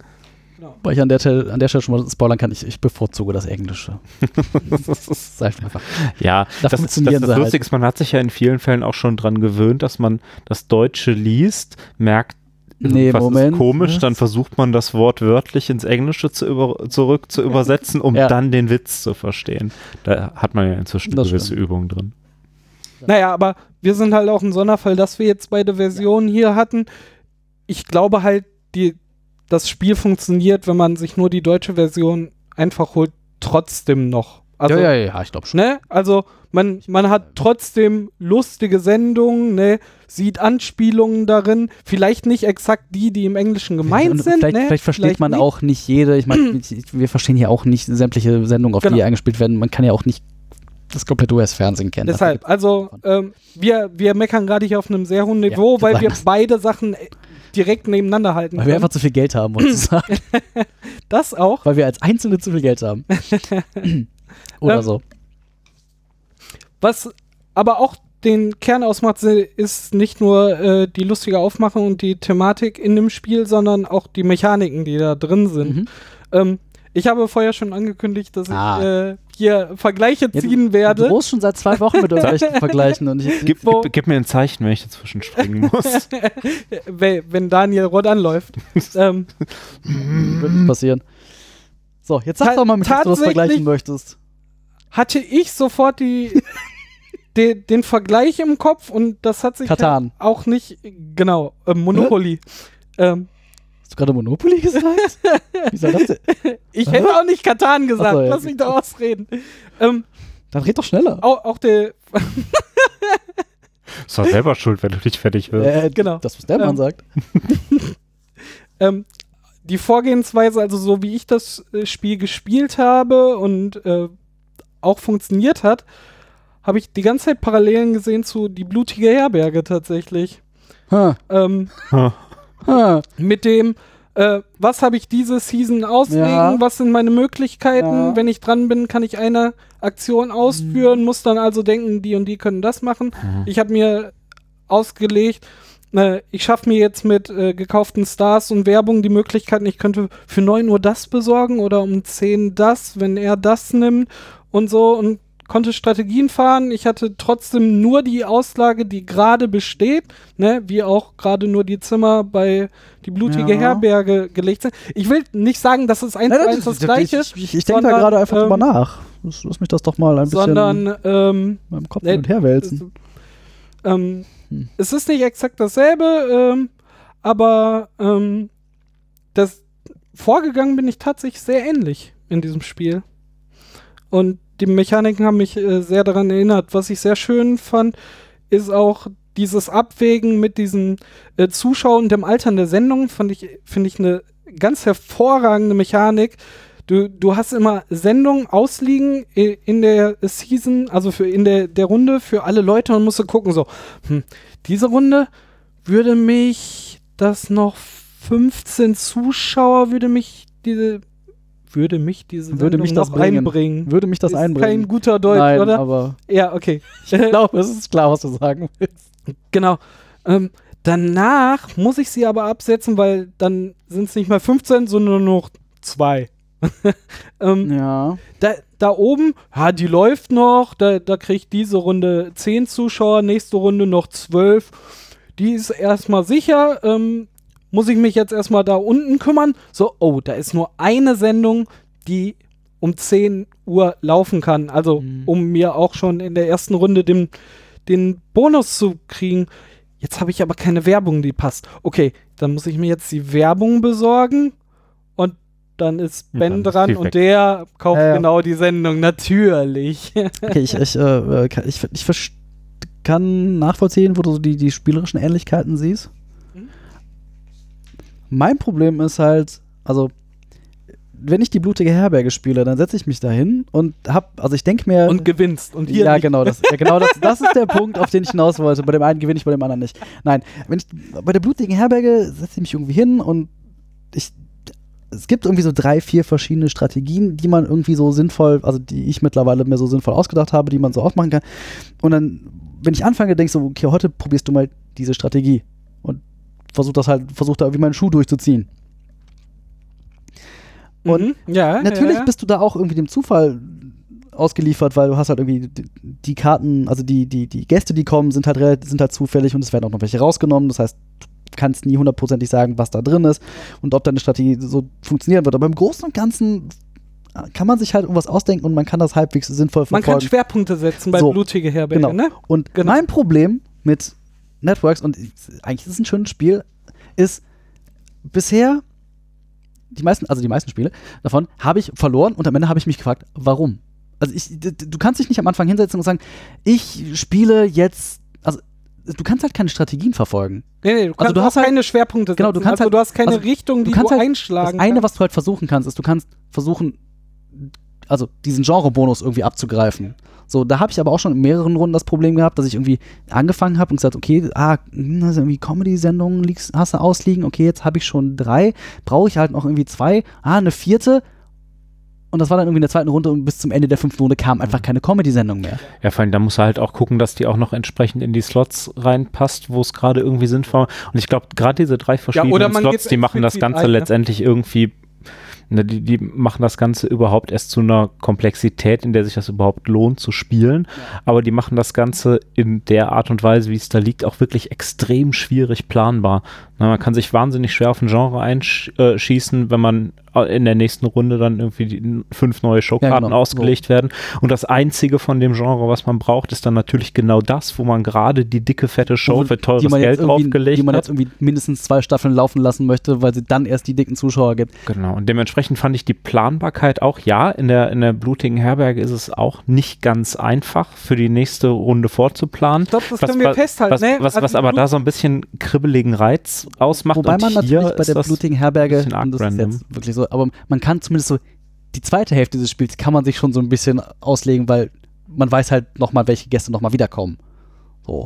Weil ich an der, Stelle- an der Stelle schon mal spoilern kann, ich, ich bevorzuge das Englische. das ist einfach. Ja, Da das, das, funktionieren das sie halt. Lustige ist, man hat sich ja in vielen Fällen auch schon dran gewöhnt, dass man das Deutsche liest, merkt, Nee, was Moment. ist komisch, dann versucht man das Wort wörtlich ins Englische zu über, zurück zu übersetzen, um Ja. dann den Witz zu verstehen. Da hat man ja inzwischen Das gewisse stimmt. Übungen drin. Naja, aber wir sind halt auch ein Sonderfall, dass wir jetzt beide Versionen hier hatten. Ich glaube halt, die, das Spiel funktioniert, wenn man sich nur die deutsche Version einfach holt, trotzdem noch. Also, ja, ja, ja, ich glaube schon. Ne? Also man, man hat trotzdem lustige Sendungen, ne? sieht Anspielungen darin, vielleicht nicht exakt die, die im Englischen gemeint Und sind. vielleicht, ne? vielleicht versteht man nicht. auch nicht jede. Ich meine, wir verstehen hier auch nicht sämtliche Sendungen, auf Genau. die hier eingespielt werden. Man kann ja auch nicht das komplette US-Fernsehen kennen. Deshalb, also ähm, wir, wir meckern gerade hier auf einem sehr hohen Niveau, Ja, weil wir beide Sachen äh, direkt nebeneinander halten Weil wir können. einfach zu viel Geld haben, muss ich sagen. Das auch. Weil wir als Einzelne zu viel Geld haben. Oder Ähm, so. Was aber auch den Kern ausmacht, ist nicht nur äh, die lustige Aufmachung und die Thematik in dem Spiel, sondern auch die Mechaniken, die da drin sind. Mhm. Ähm, ich habe vorher schon angekündigt, dass Ah. ich äh, hier Vergleiche Ja, ziehen Du werde. drohst schon seit zwei Wochen mit irgendwelchen Vergleichen. Und ich, Gib, Wo- gib, gib mir ein Zeichen, wenn ich dazwischen springen muss. We- wenn Daniel rot anläuft. ähm, wird nicht passieren. So, jetzt sag Ta- doch mal, mit was du das vergleichen möchtest. hatte ich sofort die, de, den Vergleich im Kopf und das hat sich halt auch nicht, genau, äh, Monopoly. ähm, Hast du gerade Monopoly gesagt? Wie soll das denn? ich hätte auch nicht Katan gesagt, so, ja. lass mich doch ausreden. Ähm, Dann red doch schneller. auch, auch der, Ist doch selber schuld, wenn du nicht fertig wirst. Äh, genau. Das, was der Mann Ähm, sagt. ähm, die Vorgehensweise, also so wie ich das äh, Spiel gespielt habe und äh, auch funktioniert hat, habe ich die ganze Zeit Parallelen gesehen zu Die blutige Herberge tatsächlich. Ha, Ähm, Ha. Ha. mit dem, äh, was habe ich diese Season auslegen, Ja. was sind meine Möglichkeiten, Ja. wenn ich dran bin, kann ich eine Aktion ausführen, muss dann also denken, die und die können das machen. Ich habe mir ausgelegt, äh, ich schaffe mir jetzt mit äh, gekauften Stars und Werbung die Möglichkeiten, ich könnte für 9 Uhr das besorgen oder um 10 das, wenn er das nimmt und so und konnte Strategien fahren. Ich hatte trotzdem nur die Auslage, die gerade besteht, ne, wie auch gerade nur die Zimmer bei die blutige Ja. Herberge gelegt sind. Ich will nicht sagen, dass es eins zu eins das gleiche ist, Ich, ich, ich denke da gerade einfach ähm, drüber nach. Lass, lass mich das doch mal ein bisschen sondern ähm, in meinem Kopf Nee, hin und her wälzen. Es, ähm, Hm. es ist nicht exakt dasselbe, ähm, aber ähm, das vorgegangen bin ich tatsächlich sehr ähnlich in diesem Spiel. Und die Mechaniken haben mich äh, sehr daran erinnert. Was ich sehr schön fand, ist auch dieses Abwägen mit diesen äh, Zuschauern und dem Altern der Sendung, fand ich, finde ich eine ganz hervorragende Mechanik. Du, du hast immer Sendungen ausliegen in der Season, also für in der, der Runde für alle Leute und musst du gucken, so, hm, diese Runde würde mich das noch 15 Zuschauer würde mich diese würde mich diese Würde Sendung mich das einbringen. Würde mich das ist einbringen? kein guter Deutsch, Nein, oder? aber Ja, okay. ich glaube, es ist klar, was du sagen willst. Genau. Ähm, danach muss ich sie aber absetzen, weil dann sind es nicht mehr 15, sondern nur noch zwei. ähm, Ja. da, da oben, ja, die läuft noch, da, da kriegt diese Runde 10 Zuschauer, nächste Runde noch 12. Die ist erstmal sicher. Ähm, muss ich mich jetzt erstmal da unten kümmern? So, oh, da ist nur eine Sendung, die um 10 Uhr laufen kann. Also, Mhm. um mir auch schon in der ersten Runde den, den Bonus zu kriegen. Jetzt habe ich aber keine Werbung, die passt. Okay, dann muss ich mir jetzt die Werbung besorgen und dann ist Ben dann ist dran die und der kauft ja. genau die Sendung. Natürlich. Okay, ich, ich, äh, kann- ich, ich verst- kann nachvollziehen, wo du so die, die spielerischen Ähnlichkeiten siehst. Mein Problem ist halt, also wenn ich die blutige Herberge spiele, dann setze ich mich da hin und hab, also ich denke mir. Und gewinnst. Und ja, nicht. genau, das, ja, genau das, das ist der Punkt, auf den ich hinaus wollte. Bei dem einen gewinne ich, bei dem anderen nicht. Nein, wenn ich, bei der blutigen Herberge setze ich mich irgendwie hin und ich, es gibt irgendwie so drei, vier verschiedene Strategien, die man irgendwie so sinnvoll, also die ich mittlerweile mir so sinnvoll ausgedacht habe, die man so aufmachen kann. Und dann, wenn ich anfange, denke ich so, okay, heute probierst du mal diese Strategie und versuch das halt, versuch da irgendwie meinen Schuh durchzuziehen. Und Mhm. ja, Natürlich ja, ja. bist du da auch irgendwie dem Zufall ausgeliefert, weil du hast halt irgendwie die, Karten, also die, die, die Gäste, die kommen, sind halt, sind halt zufällig und es werden auch noch welche rausgenommen. Das heißt, du kannst nie hundertprozentig sagen, was da drin ist und ob deine Strategie so funktionieren wird. Aber im Großen und Ganzen kann man sich halt irgendwas ausdenken und man kann das halbwegs sinnvoll Man verfolgen. kann Schwerpunkte setzen bei So, blutige Herberge, Genau. ne? Und Genau. mein Problem mit Networks, und ich- eigentlich ist es ein schönes Spiel, ist bisher die meisten, also die meisten Spiele davon habe ich verloren und am Ende habe ich mich gefragt, warum? Also ich, du kannst dich nicht am Anfang hinsetzen und sagen, ich spiele jetzt, also du kannst halt keine Strategien verfolgen. Nee, nee, du kannst du auch hast halt- keine Schwerpunkte genau, setzen. du kannst also halt- du hast keine also Richtung, die du du, kannst halt- einschlagen Das eine, was du halt versuchen kannst, ist, du kannst versuchen, also diesen Genre-Bonus irgendwie abzugreifen. So, da habe ich aber auch schon in mehreren Runden das Problem gehabt, dass ich irgendwie angefangen habe und gesagt, okay, ah, hm, also irgendwie Comedy-Sendungen hast du ausliegen, okay, jetzt habe ich schon drei, brauche ich halt noch irgendwie zwei, ah, eine vierte. Und das war dann irgendwie in der zweiten Runde und bis zum Ende der fünften Runde kam einfach keine Comedy-Sendung mehr. Ja, vor allem, da muss er halt auch gucken, dass die auch noch entsprechend in die Slots reinpasst, wo es gerade irgendwie sinnvoll Und ich glaube, gerade diese drei verschiedenen man Slots, die machen das Ganze ein, ne? letztendlich irgendwie, ne, die, die machen das Ganze überhaupt erst zu einer Komplexität, in der sich das überhaupt lohnt zu spielen. Aber die machen das Ganze in der Art und Weise, wie es da liegt, auch wirklich extrem schwierig planbar. Na, man kann sich wahnsinnig schwer auf ein Genre einschießen, wenn man äh, in der nächsten Runde dann irgendwie die fünf neue Showkarten genau, ausgelegt werden. Und das einzige von dem Genre, was man braucht, ist dann natürlich genau das, wo man gerade die dicke, fette Show für teures die man Geld jetzt irgendwie, draufgelegt die man hat. jetzt irgendwie mindestens zwei Staffeln laufen lassen möchte, weil sie dann erst die dicken Zuschauer gibt. Genau, und dementsprechend fand ich die Planbarkeit auch, ja, in der, in der blutigen Herberge ist es auch nicht ganz einfach, für die nächste Runde vorzuplanen. Ich glaube, das Was- können wir was- festhalten. Was, ne? was, Also was aber da so ein bisschen kribbeligen Reiz ausmacht. Wobei und man hier natürlich bei der blutigen Herberge, das ist jetzt wirklich so, aber man kann zumindest so, die zweite Hälfte des Spiels kann man sich schon so ein bisschen auslegen, weil man weiß halt nochmal, welche Gäste nochmal wiederkommen. So.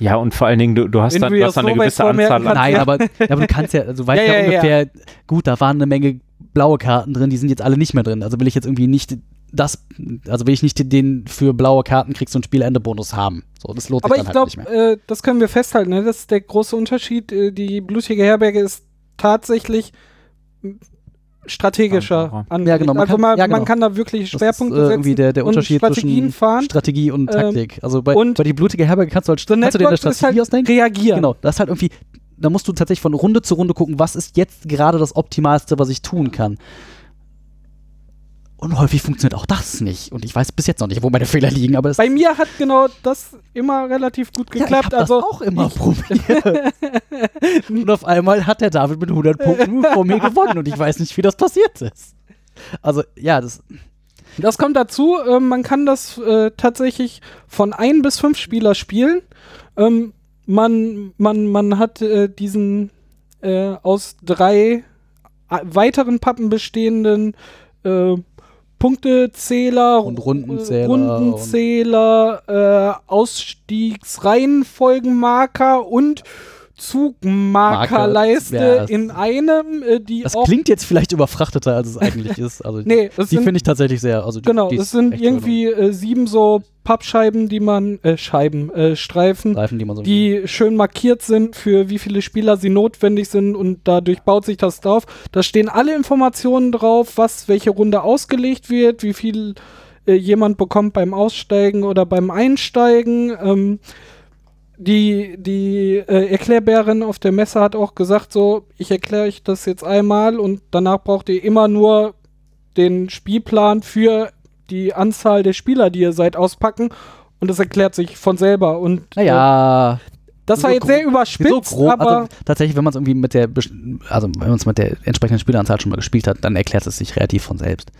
Ja, und vor allen Dingen, du, du hast Wenn dann, du hast dann so eine gewisse Anzahl an. Nein, aber, ja, aber du kannst ja, also weißt Ja, ja, ja, ja. ungefähr, gut, da waren eine Menge blaue Karten drin, die sind jetzt alle nicht mehr drin. Also will ich jetzt irgendwie nicht das, also will ich nicht den für blaue Karten kriegst du einen Spielende-Bonus haben. So, das lohnt Aber sich ich dann halt glaube, nicht mehr. äh, das können wir festhalten. Ne? Das ist der große Unterschied. Äh, die blutige Herberge ist tatsächlich strategischer angelegt. Ja, genau, man also kann- man, ja, genau. man kann da wirklich Das Schwerpunkte ist, äh, setzen irgendwie der, der Unterschied zwischen fahren. Strategie und Ähm, Taktik. also bei, und bei die blutige Herberge kannst du halt The kannst du dir eine Strategie halt ausdenken. reagieren. Genau, das ist halt irgendwie, da musst du tatsächlich von Runde zu Runde gucken, was ist jetzt gerade das Optimalste, was ich tun kann. Und häufig funktioniert auch das nicht. Und ich weiß bis jetzt noch nicht, wo meine Fehler liegen, aber Bei mir hat genau das immer relativ gut ja, geklappt. ich hab also das auch immer ich- probiert. und auf einmal hat der David mit 100 Punkten vor mir gewonnen und ich weiß nicht, wie das passiert ist. Also, ja, das, Das kommt dazu, äh, man kann das äh, tatsächlich von ein bis fünf Spieler spielen. Ähm, man, man, man hat äh, diesen äh, aus drei weiteren Pappen bestehenden äh, Punktezähler Und Rundenzähler Rundenzähler äh, Ausstiegsreihenfolgenmarker und Zugmarkerleiste Marker, ja, in einem, äh, die das klingt jetzt vielleicht überfrachteter, als es eigentlich ist. Also, Nee, die finde ich tatsächlich sehr. Also die, Genau, die das sind irgendwie äh, sieben so Pappscheiben, die man, äh, Scheiben, äh, Streifen, Reifen, die man so. die schön markiert sind, für wie viele Spieler sie notwendig sind und dadurch baut sich das drauf. Da stehen alle Informationen drauf, was welche Runde ausgelegt wird, wie viel äh, jemand bekommt beim Aussteigen oder beim Einsteigen. Ähm, die die äh, Erklärbärin auf der Messe hat auch gesagt, so, ich erkläre euch das jetzt einmal und danach braucht ihr immer nur den Spielplan für die Anzahl der Spieler, die ihr seid, auspacken und das erklärt sich von selber. Und äh, naja, das war so jetzt sehr so überspitzt, grob. aber Also tatsächlich, wenn man es irgendwie mit der, also wenn man es mit der entsprechenden Spielanzahl schon mal gespielt hat, dann erklärt es sich relativ von selbst.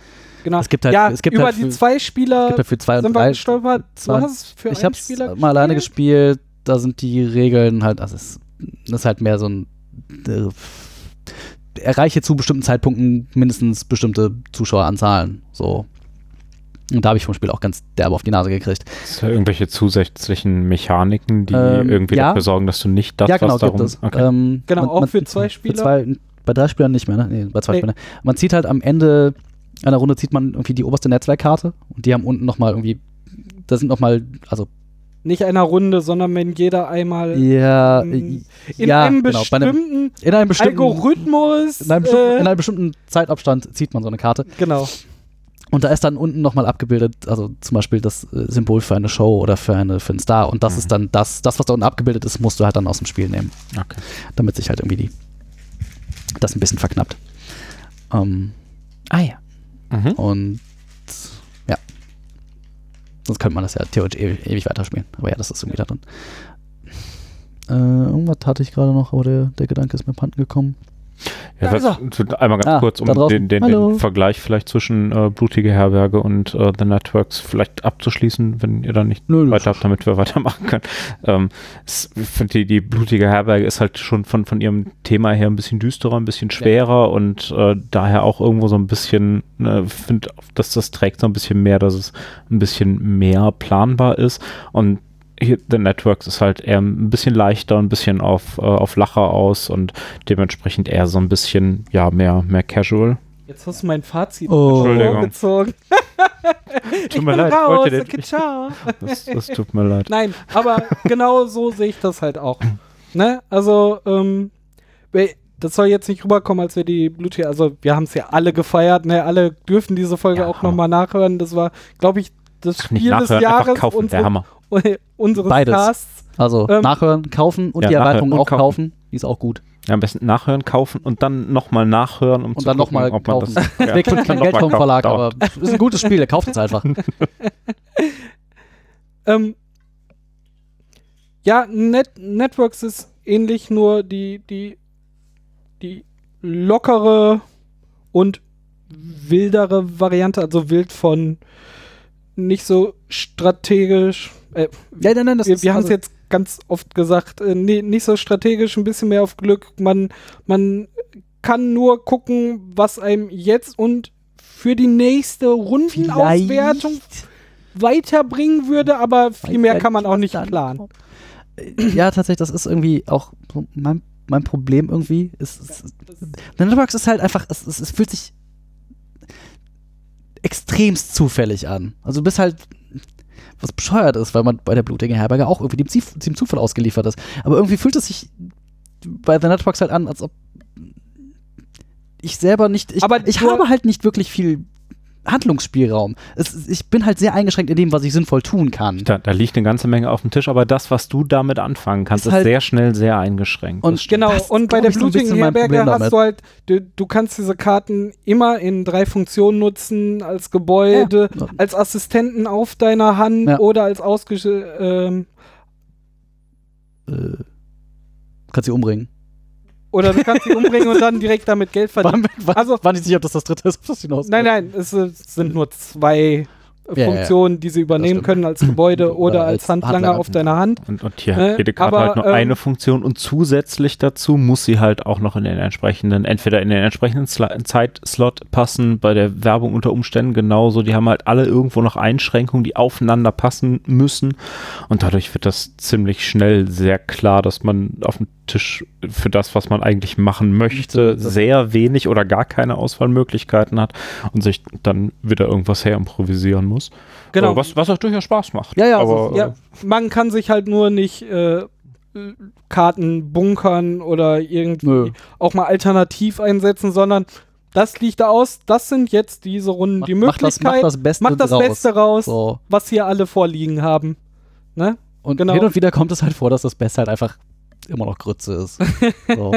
genau. es gibt halt- ja, es gibt über halt die für- zwei Es Spieler gibt ja für zwei und drei. hast es für ich habe es mal alleine gespielt? Da sind die Regeln halt, also es das ist halt mehr so ein. Äh, erreiche zu bestimmten Zeitpunkten mindestens bestimmte Zuschaueranzahlen. So. Und da habe ich vom Spiel auch ganz derbe auf die Nase gekriegt. Ist da irgendwelche zusätzlichen Mechaniken, die Ähm, irgendwie ja. dafür sorgen, dass du nicht das, ja, genau, was darum... gibt es. Okay. Ähm, Genau, auch für zwei Spieler? zwei, bei drei Spielern nicht mehr, ne? Nee, bei zwei Nee. Spielern. Man zieht halt am Ende einer Runde zieht man irgendwie die oberste Netzwerkkarte und die haben unten nochmal irgendwie, da sind nochmal, also Nicht einer Runde, sondern wenn jeder einmal ja, ähm, äh, in ja, einem genau, bei einem, bestimmten in einem bestimmten Algorithmus. in einem, bestimmten, äh, in einem bestimmten Zeitabstand zieht man so eine Karte. genau. Und da ist dann unten nochmal abgebildet, also zum Beispiel das äh, Symbol für eine Show oder für, eine, für einen Star. Und das Mhm. ist dann das, das, was da unten abgebildet ist, musst du halt dann aus dem Spiel nehmen. okay. Damit sich halt irgendwie die, das ein bisschen verknappt. Ähm, ah ja. Mhm. Und. Sonst könnte man das ja theoretisch ewig, ewig weiterspielen. Aber ja, das ist irgendwie da drin. Äh, irgendwas hatte ich gerade noch, aber der, der Gedanke ist mir panten gekommen. Ja, Da ist das, einmal ganz Ah, kurz, um den, den, den Vergleich vielleicht zwischen äh, Blutige Herberge und äh, The Networks vielleicht abzuschließen, wenn ihr da nicht Nö, weiter habt, damit wir weitermachen können. Ähm, es- ich finde, die, die Blutige Herberge ist halt schon von, von ihrem Thema her ein bisschen düsterer, ein bisschen schwerer und äh, daher auch irgendwo so ein bisschen, ne, finde, dass das trägt so ein bisschen mehr, dass es ein bisschen mehr planbar ist. Und The Networks ist halt eher ein bisschen leichter, ein bisschen auf, äh, auf Lacher aus und dementsprechend eher so ein bisschen, ja, mehr, mehr casual. Jetzt hast du mein Fazit Oh. Vorgezogen. Tut mir leid, raus, wollte okay, ciao. Das, das tut mir leid. Nein, aber genau so sehe ich das halt auch. Ne? Also, ähm, we- das soll jetzt nicht rüberkommen, als wir die Bluetooth, also wir haben es ja alle gefeiert, ne? Alle dürfen diese Folge Ja. auch nochmal nachhören. Das war, glaube ich, das Ach, nicht Spiel des Jahres kaufen, der unsere, Hammer. unseres Beides. Casts. Also Ähm, nachhören, kaufen und ja, die Erweiterung auch kaufen. kaufen. Die ist auch gut. Ja, am besten nachhören, kaufen und dann nochmal nachhören, um Und zu dann gucken, nochmal ob man kaufen. das. Ja. Wir kriegen kein Noch Geld mal vom Verlag, dauert. aber ist ein gutes Spiel, der kauft es einfach. Ähm, ja, Net Networks ist ähnlich, nur die, die, die lockere und wildere Variante, also wild von nicht so strategisch. Äh, Ja, nein, nein, das wir wir haben es also- jetzt ganz oft gesagt, äh, nee, nicht so strategisch, ein bisschen mehr auf Glück. Man, man kann nur gucken, was einem jetzt und für die nächste Rundenauswertung weiterbringen würde, aber viel mehr kann man auch nicht planen. Ja, tatsächlich, das ist irgendwie auch mein, mein Problem irgendwie. Es, es, Networks ist halt einfach, es, es, es fühlt sich extremst zufällig an. Also du bist halt, was bescheuert ist, weil man bei der blutigen Herberge auch irgendwie dem, dem Zufall ausgeliefert ist. Aber irgendwie fühlt es sich bei The Networks halt an, als ob ich selber nicht, ich, Aber ich habe halt nicht wirklich viel Handlungsspielraum. Es, ich bin halt sehr eingeschränkt in dem, was ich sinnvoll tun kann. Da, da liegt eine ganze Menge auf dem Tisch, aber das, was du damit anfangen kannst, Ist ist, halt- sehr schnell sehr eingeschränkt. Und. Genau, Das und bei der blutigen Herberge hast du halt, du, du kannst diese Karten immer in drei Funktionen nutzen, als Gebäude, Ja. als Assistenten auf deiner Hand Ja. oder als ausgesch ähm, Äh, kannst sie umbringen. Oder du kannst sie umbringen und dann direkt damit Geld verdienen. War, war, Also- war nicht sicher, ob das das dritte ist, das hinaus Nein, nein, es, äh, sind nur zwei Ja, ja, ja. Funktionen, die sie übernehmen können als Gebäude oder, Oder als als Handlanger Handlanger. auf deiner Hand. Und, und hier hat jede Karte aber, halt nur ähm, eine Funktion und zusätzlich dazu muss sie halt auch noch in den entsprechenden, entweder in den entsprechenden Zeitslot passen, bei der Werbung unter Umständen genauso. Die haben halt alle irgendwo noch Einschränkungen, die aufeinander passen müssen. Und dadurch wird das ziemlich schnell sehr klar, dass man auf dem Tisch für das, was man eigentlich machen möchte, sehr wenig oder gar keine Auswahlmöglichkeiten hat und sich dann wieder irgendwas her improvisieren muss. Genau. Aber Was, was auch durchaus Spaß macht. Ja, ja, aber, also, Ja, man kann sich halt nur nicht äh, Karten bunkern oder irgendwie Nö. auch mal alternativ einsetzen, sondern das liegt da aus. Das sind jetzt diese Runden Mach- die mach das- Möglichkeit. mach das Beste Mach das draus. Beste raus, So. was hier alle vorliegen haben. Ne? Und Genau. hin und wieder kommt es halt vor, dass das Beste halt einfach immer noch Grütze ist. So.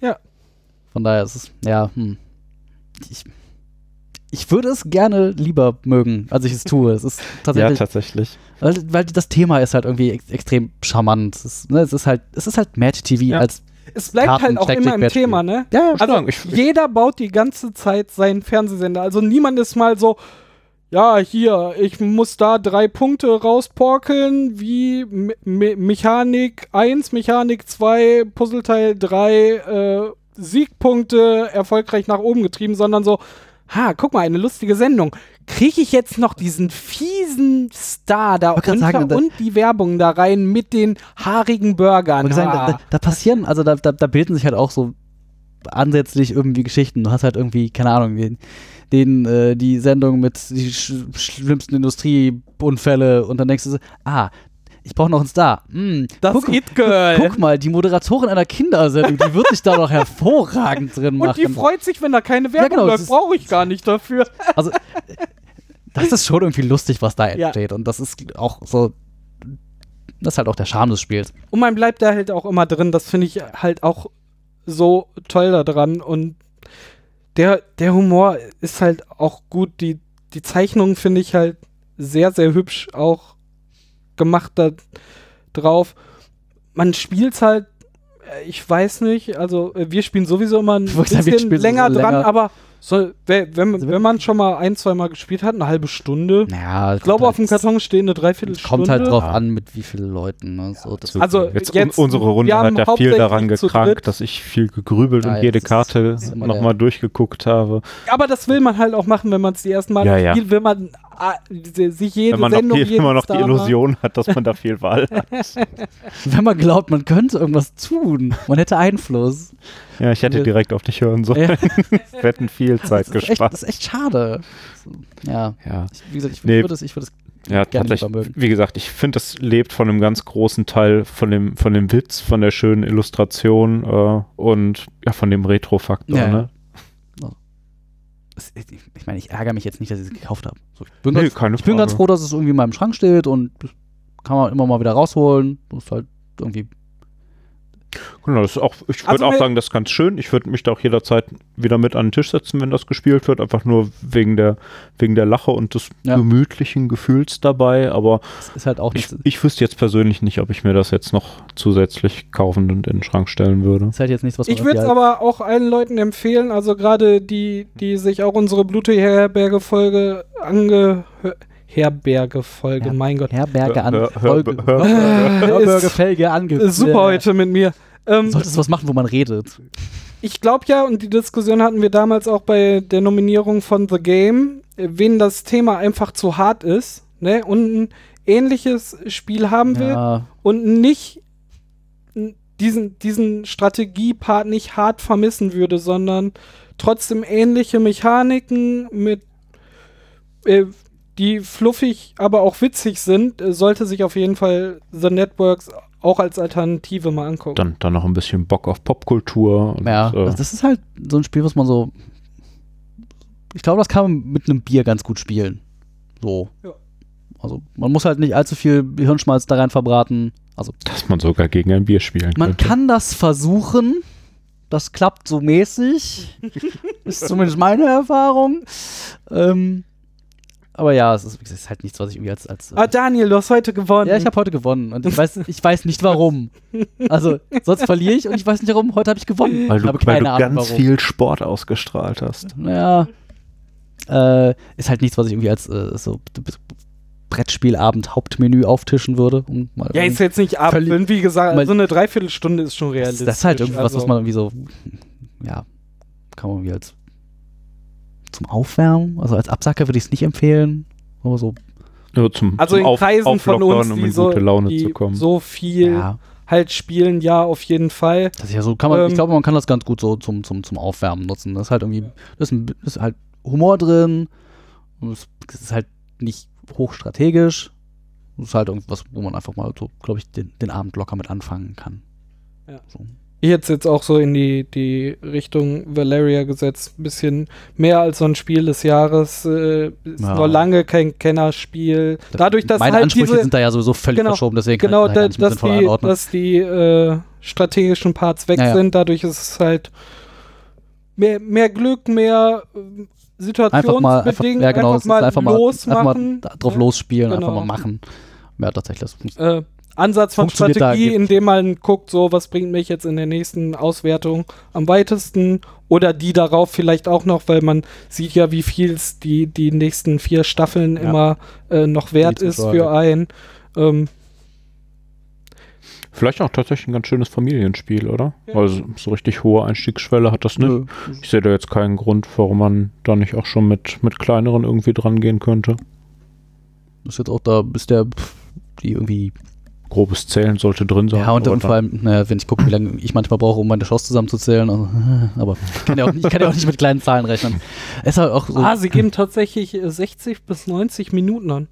Ja. Von daher ist es, ja, hm. Ich, ich würde es gerne lieber mögen, als ich es tue. Es ist ja, tatsächlich, tatsächlich. weil, weil das Thema ist halt irgendwie ex extrem charmant. Es ist, ne, es ist halt, es ist halt Mad TV Ja. als Es bleibt Karten- halt auch immer im. Thema, ne? ja, ja, Also ich- jeder baut die ganze Zeit seinen Fernsehsender. Also niemand ist mal so, ja, hier, ich muss da drei Punkte rausporkeln, wie Me Me Mechanik 1, Mechanik 2, Puzzleteil 3, äh, Siegpunkte erfolgreich nach oben getrieben, sondern so, ha, guck mal, eine lustige Sendung. Kriege ich jetzt noch diesen fiesen Star da unter sagen, da- und die Werbung da rein mit den haarigen Burgern? Gesagt, Ah. da, da passieren, also da, da, da bilden sich halt auch so ansätzlich irgendwie Geschichten. Du hast halt irgendwie, keine Ahnung, den, den äh, die Sendung mit die sch schlimmsten Industrieunfälle und dann denkst du so, ah, ich brauche noch einen Star. Hm, das guck, It Girl. guck mal, die Moderatorin einer Kindersendung, die wird sich da doch hervorragend drin und die machen. freut sich, wenn da keine Werbung genau, das läuft. Brauche ich gar nicht dafür. Also, das ist schon irgendwie lustig, was da Ja. entsteht. Und das ist auch so, das ist halt auch der Charme des Spiels. Und man bleibt da halt auch immer drin. Das finde ich halt auch so toll da dran. Und der, der Humor ist halt auch gut. Die, die Zeichnungen finde ich halt sehr, sehr hübsch auch gemacht da drauf. Man spielt halt, äh, ich weiß nicht, also äh, wir spielen sowieso immer ein sagen, bisschen spielen länger sowieso dran, länger. aber so, wenn, wenn, Also wenn man schon mal ein, zwei Mal gespielt hat, eine halbe Stunde. Naja, Ich glaube, auf dem Karton stehen eine Dreiviertelstunde. Kommt halt drauf Ja. an, mit wie vielen Leuten. Ne? So, das Also, jetzt, jetzt- un unsere Runde hat ja viel daran gekrankt, dass ich viel gegrübelt Ja, und jede Karte nochmal durchgeguckt habe. Aber das will man halt auch machen, wenn man es die ersten Mal Ja, ja. spielt, will man sich jede Wenn man noch, Sendung, die, jeden immer noch die Illusion hat, dass man da viel Wahl hat. wenn man glaubt, man könnte irgendwas tun, man hätte Einfluss. Ja, ich hätte direkt auf dich hören sollen. Ja, Wir hätten viel Zeit das, ist echt, gespart. das ist echt schade. Ja, Ja. ich, wie gesagt, ich Nee. würde es, ich würde es Ja, gerne tatsächlich. Wie gesagt, ich finde, das lebt von einem ganz großen Teil von dem, von dem Witz, von der schönen Illustration äh, und ja, von dem Retro-Faktor. Ja. ne? Ich meine, ich ärgere mich jetzt nicht, dass ich es gekauft habe. So, ich bin, Nee, ganz, ich bin ganz froh, dass es irgendwie in meinem Schrank steht und kann man immer mal wieder rausholen. Das ist halt irgendwie. Genau, das ist auch, ich würde Also auch sagen, das ist ganz schön. Ich würde mich da auch jederzeit wieder mit an den Tisch setzen, wenn das gespielt wird. Einfach nur wegen der, wegen der Lache und des Ja. gemütlichen Gefühls dabei. Aber ist halt auch ich, ich wüsste jetzt persönlich nicht, ob ich mir das jetzt noch zusätzlich kaufen und in den Schrank stellen würde. ist halt jetzt nichts, was Ich würde es irgendwie aber auch allen Leuten empfehlen, also gerade die, die sich auch unsere Blute-Herberge-Folge ange... Herberge-Folge, Ja. mein Gott. Herberge an. Folge. hör- Herberge, Felge ange. Ist super heute mit mir. Ähm, Du solltest was machen, wo man redet. ich glaube ja, und die Diskussion hatten wir damals auch bei der Nominierung von The Game, wen das Thema einfach zu hart ist, ne, und ein ähnliches Spiel haben will Ja, und nicht diesen, diesen Strategiepart nicht hart vermissen würde, sondern trotzdem ähnliche Mechaniken mit äh, die fluffig, aber auch witzig sind, äh, sollte sich auf jeden Fall The Networks auch als Alternative mal angucken. Dann, dann noch ein bisschen Bock auf Popkultur. Und, ja äh, also das ist halt so ein Spiel, was man so. Ich glaube, das kann man mit einem Bier ganz gut spielen. So. Ja. Also, man muss halt nicht allzu viel Hirnschmalz da rein verbraten. Also, dass man sogar gegen ein Bier spielen man könnte. kann das versuchen. Das klappt so mäßig. ist zumindest meine Erfahrung. Ähm, aber ja, es ist, es ist halt nichts, was ich irgendwie als. als Ah, Daniel, du hast heute gewonnen. ja, ich habe heute gewonnen und ich weiß, ich weiß nicht warum. Also, sonst verliere ich und ich weiß nicht warum. Heute habe ich gewonnen. weil ich du, habe weil du Ahnung, ganz warum. viel Sport ausgestrahlt hast. Naja, äh, ist halt nichts, was ich irgendwie als äh, so Brettspielabend Hauptmenü auftischen würde. Um mal ja, ist jetzt nicht ab. Völlig- Wie gesagt, Weil- so eine Dreiviertelstunde ist schon realistisch. das ist halt irgendwas, also, was man irgendwie so, ja, kann man irgendwie als zum Aufwärmen, also als Absacker würde ich es nicht empfehlen. Aber so, Nur zum, Also zum in Kreisen von Auflockern, uns, um die, in so, gute Laune die zu kommen. so viel ja, halt spielen, ja, auf jeden Fall. das ist ja so, kann man, Ähm, ich glaube, man kann das ganz gut so zum, zum, zum Aufwärmen nutzen. Das ist halt irgendwie, das ist, ein, das ist halt Humor drin, und es es ist halt nicht hochstrategisch. Das ist halt irgendwas, wo man einfach mal so, glaube ich, den, den Abend locker mit anfangen kann. Ja. So. Ich hätte es jetzt auch so in die, die Richtung Valeria gesetzt. Ein bisschen mehr als so ein Spiel des Jahres. Äh, ist Ja. noch lange kein Kennerspiel. Dadurch, dass Meine halt Ansprüche diese, sind da ja sowieso völlig Genau, verschoben, deswegen genau, kann ich da, das dass die, dass die äh, strategischen Parts weg Ja, sind. Dadurch ist es halt mehr, mehr Glück, mehr äh, Einfach mal, einfach, ja genau, einfach mal einfach mal, einfach losmachen. mal drauf losspielen, genau. einfach mal machen. Ja, tatsächlich. Das, Äh, Ansatz von Strategie, indem man guckt, so, was bringt mich jetzt in der nächsten Auswertung am weitesten oder die darauf vielleicht auch noch, weil man sieht ja, wie viel es die, die nächsten vier Staffeln Ja. immer äh, noch wert Die ist für einen. Ähm, Vielleicht auch tatsächlich ein ganz schönes Familienspiel, oder? Also so richtig hohe Einstiegsschwelle hat das nicht. Nö. Ich sehe da jetzt keinen Grund, warum man da nicht auch schon mit, mit kleineren irgendwie dran gehen könnte. Das ist jetzt auch da, bis der die irgendwie. Grobes Zählen sollte drin sein. Ja, und, und vor allem, naja, wenn ich gucke, wie lange ich manchmal brauche, um meine Chance zusammenzuzählen. Also, aber ich kann ja auch nicht, ich kann ja auch nicht mit kleinen Zahlen rechnen. Es ist halt auch so. ah, sie geben tatsächlich äh, 60 bis 90 Minuten an.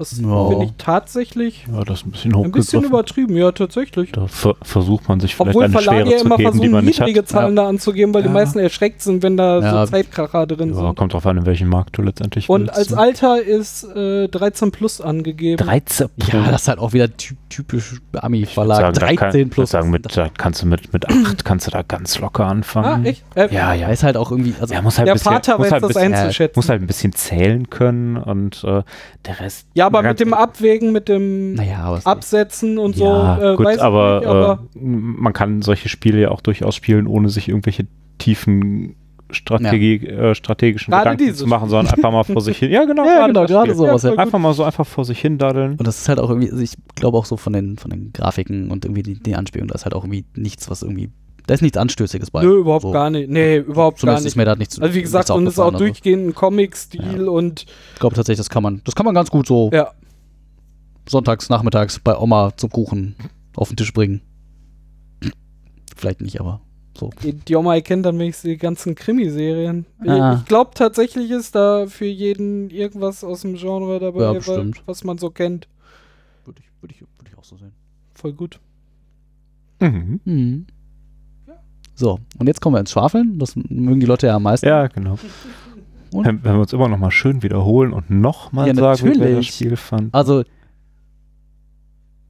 Das Ja. finde ich tatsächlich ja, das ist ein bisschen ein bisschen übertrieben, ja, tatsächlich. Da ver versucht man sich vielleicht Obwohl eine Verlage Schwere ja zu immer geben, die versuchen, man nicht hat. niedrige Zahlen da anzugeben, weil die Ja. meisten erschreckt sind, wenn da Ja. so Zeitkracher drin Ja, sind. kommt drauf an, in welchem Markt du letztendlich Und willst, als ne? Alter ist äh, 13 plus angegeben. 13 ja, das ist halt auch wieder ty typisch Ami-Verlag. sagen, da 13 kann, ich plus. sagen, mit, da kannst du mit, mit 8 kannst du da ganz locker ah, anfangen. echt? Äh, Ja, ja. ja, ist halt auch irgendwie. Also, Er muss halt Der bisschen, Vater muss weiß halt ein das bisschen, einzuschätzen. muss halt ein bisschen zählen können und äh, der Rest. Ja, aber mit dem Abwägen, mit dem naja, Absetzen und ja, so, äh, gut, weiß ich aber, nicht, aber äh, man kann solche Spiele ja auch durchaus spielen, ohne sich irgendwelche tiefen Strategie, äh, strategischen Gerade Gedanken zu machen, sondern einfach mal vor sich hin. Ja, genau. Ja, genau, gerade Spiel. sowas. Ja, Ja. Einfach mal so einfach vor sich hin daddeln. Und das ist halt auch irgendwie, also ich glaube auch so von den, von den Grafiken und irgendwie die, die Anspielung, da ist halt auch irgendwie nichts, was irgendwie, da ist nichts Anstößiges bei. nö, überhaupt so. gar nicht. Nee, überhaupt gar Zumindest nicht. ist mir da nichts Also wie gesagt, und es ist auch also durchgehend ein Comic-Stil und Ich glaube tatsächlich, das kann man, das kann man ganz gut so ja. sonntags, nachmittags bei Oma zum Kuchen auf den Tisch bringen. Vielleicht nicht, aber so. Die, die Oma kennt dann wenigstens die ganzen Krimiserien. Ah. Ich glaube tatsächlich ist da für jeden irgendwas aus dem Genre dabei, Ja, bestimmt. was man so kennt. Würde ich, würde ich, würde ich auch so sehen. Voll gut. Mhm. Mhm. So, und jetzt kommen wir ins Schwafeln. Das mögen die Leute ja am meisten. Ja, genau. Und? Wenn, wir uns immer noch mal schön wiederholen und noch mal Ja, sagen, wie wir das natürlich. Spiel fanden. Also,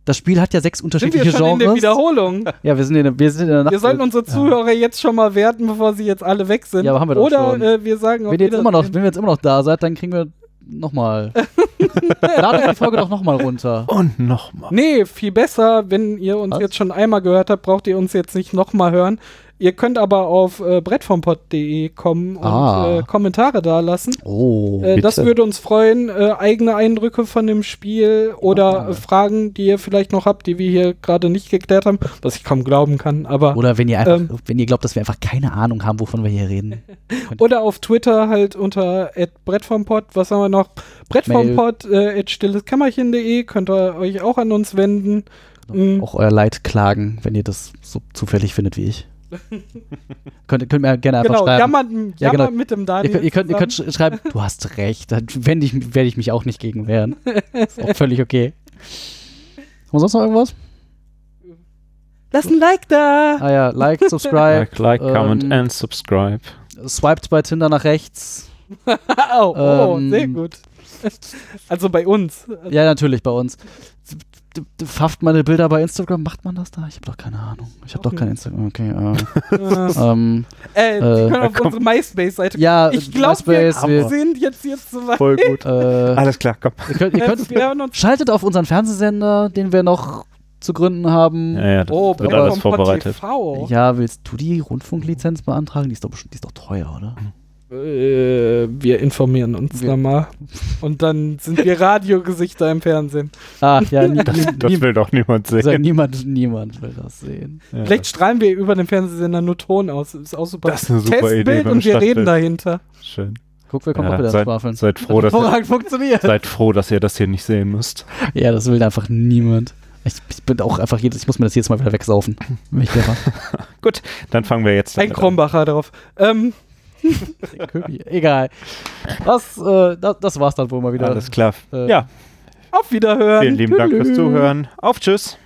das Spiel hat ja sechs Sind unterschiedliche wir schon in der Genres. Wiederholung? Ja, wir sind in der, wir sind in der Nacht. Wir sollten unsere Zuhörer jetzt schon mal werten, bevor sie jetzt alle weg sind. Ja, aber haben wir doch Oder schon. Äh, wir sagen wenn, ihr jetzt immer noch, wenn wir jetzt immer noch da seid, dann kriegen wir nochmal. Ladet die Folge doch nochmal runter. Und noch mal. Nee, viel besser, wenn ihr uns Was? jetzt schon einmal gehört habt, braucht ihr uns jetzt nicht nochmal hören. Ihr könnt aber auf äh, brettvompod.de kommen und Ah. äh, Kommentare da lassen. Oh. Äh, das würde uns freuen. Äh, eigene Eindrücke von dem Spiel oder äh, Fragen, die ihr vielleicht noch habt, die wir hier gerade nicht geklärt haben, was ich kaum glauben kann. Aber Oder wenn ihr einfach, Ähm. wenn ihr glaubt, dass wir einfach keine Ahnung haben, wovon wir hier reden. Oder auf Twitter halt unter brettvompod. Was haben wir noch? Brettvompod äh, stilleskämmerchen.de könnt ihr euch auch an uns wenden. Mhm. Auch euer Leid klagen, wenn ihr das so zufällig findet wie ich. könnt, könnt mir gerne einfach Genau, schreiben. jammern, Ja, genau. mit dem Ihr Daniel. könnt, ihr, könnt, ihr könnt sch schreiben, du hast recht, dann werde ich, werd ich mich auch nicht gegen wehren. Ist auch völlig okay. Haben wir sonst noch irgendwas? Lass ein Like da! Ah ja, like, subscribe, Like, like, comment ähm, and subscribe. swiped bei Tinder nach rechts. oh, oh ähm, sehr gut. Also bei uns. Ja, natürlich, bei uns. Pfafft meine Bilder bei Instagram, macht man das da? Ich habe doch keine Ahnung. Ich habe doch kein. Instagram. Okay, äh, äh, ähm, äh, die äh, können auf komm. unsere MySpace-Seite ja, Ich glaube, wir wir, sind jetzt, jetzt so weit. Voll gut. äh, Alles klar, komm. ihr könnt, ihr Äh, könnt, schaltet auf unseren Fernsehsender, den wir noch zu gründen haben. Ja, ja, das Oh, wird alles vorbereitet. TV. Ja, willst du die Rundfunklizenz beantragen? Die ist doch, bestimmt- die ist doch teuer, oder? Äh, wir informieren uns Wir- mal. Und dann sind wir Radiogesichter im Fernsehen. Ah, ja, nie, Das, das will doch niemand sag, sehen. niemand, niemand will das sehen. Ja. Vielleicht strahlen wir über den Fernsehsender nur Ton aus. Ist auch super. Das ist eine super Idee Testbild beim und wir reden Stadtbild. dahinter. Schön. Guck, wir kommen Ja, auch wieder seid, schwafeln. seid, froh, dass ihr, Hervorragend funktioniert. seid froh, dass ihr das hier nicht sehen müsst. Ja, das will einfach niemand. Ich, ich bin auch einfach jedes, ich muss mir das jedes Mal wieder wegsaufen. wenn ich clever. Dann fangen wir jetzt Ein an. Krombacher drauf. Ähm, Köpi. Egal. Das, äh, das, das war's dann wohl mal wieder. Alles klar. Äh, Ja, auf Wiederhören. vielen lieben Dank fürs. Zuhören. Auf Tschüss.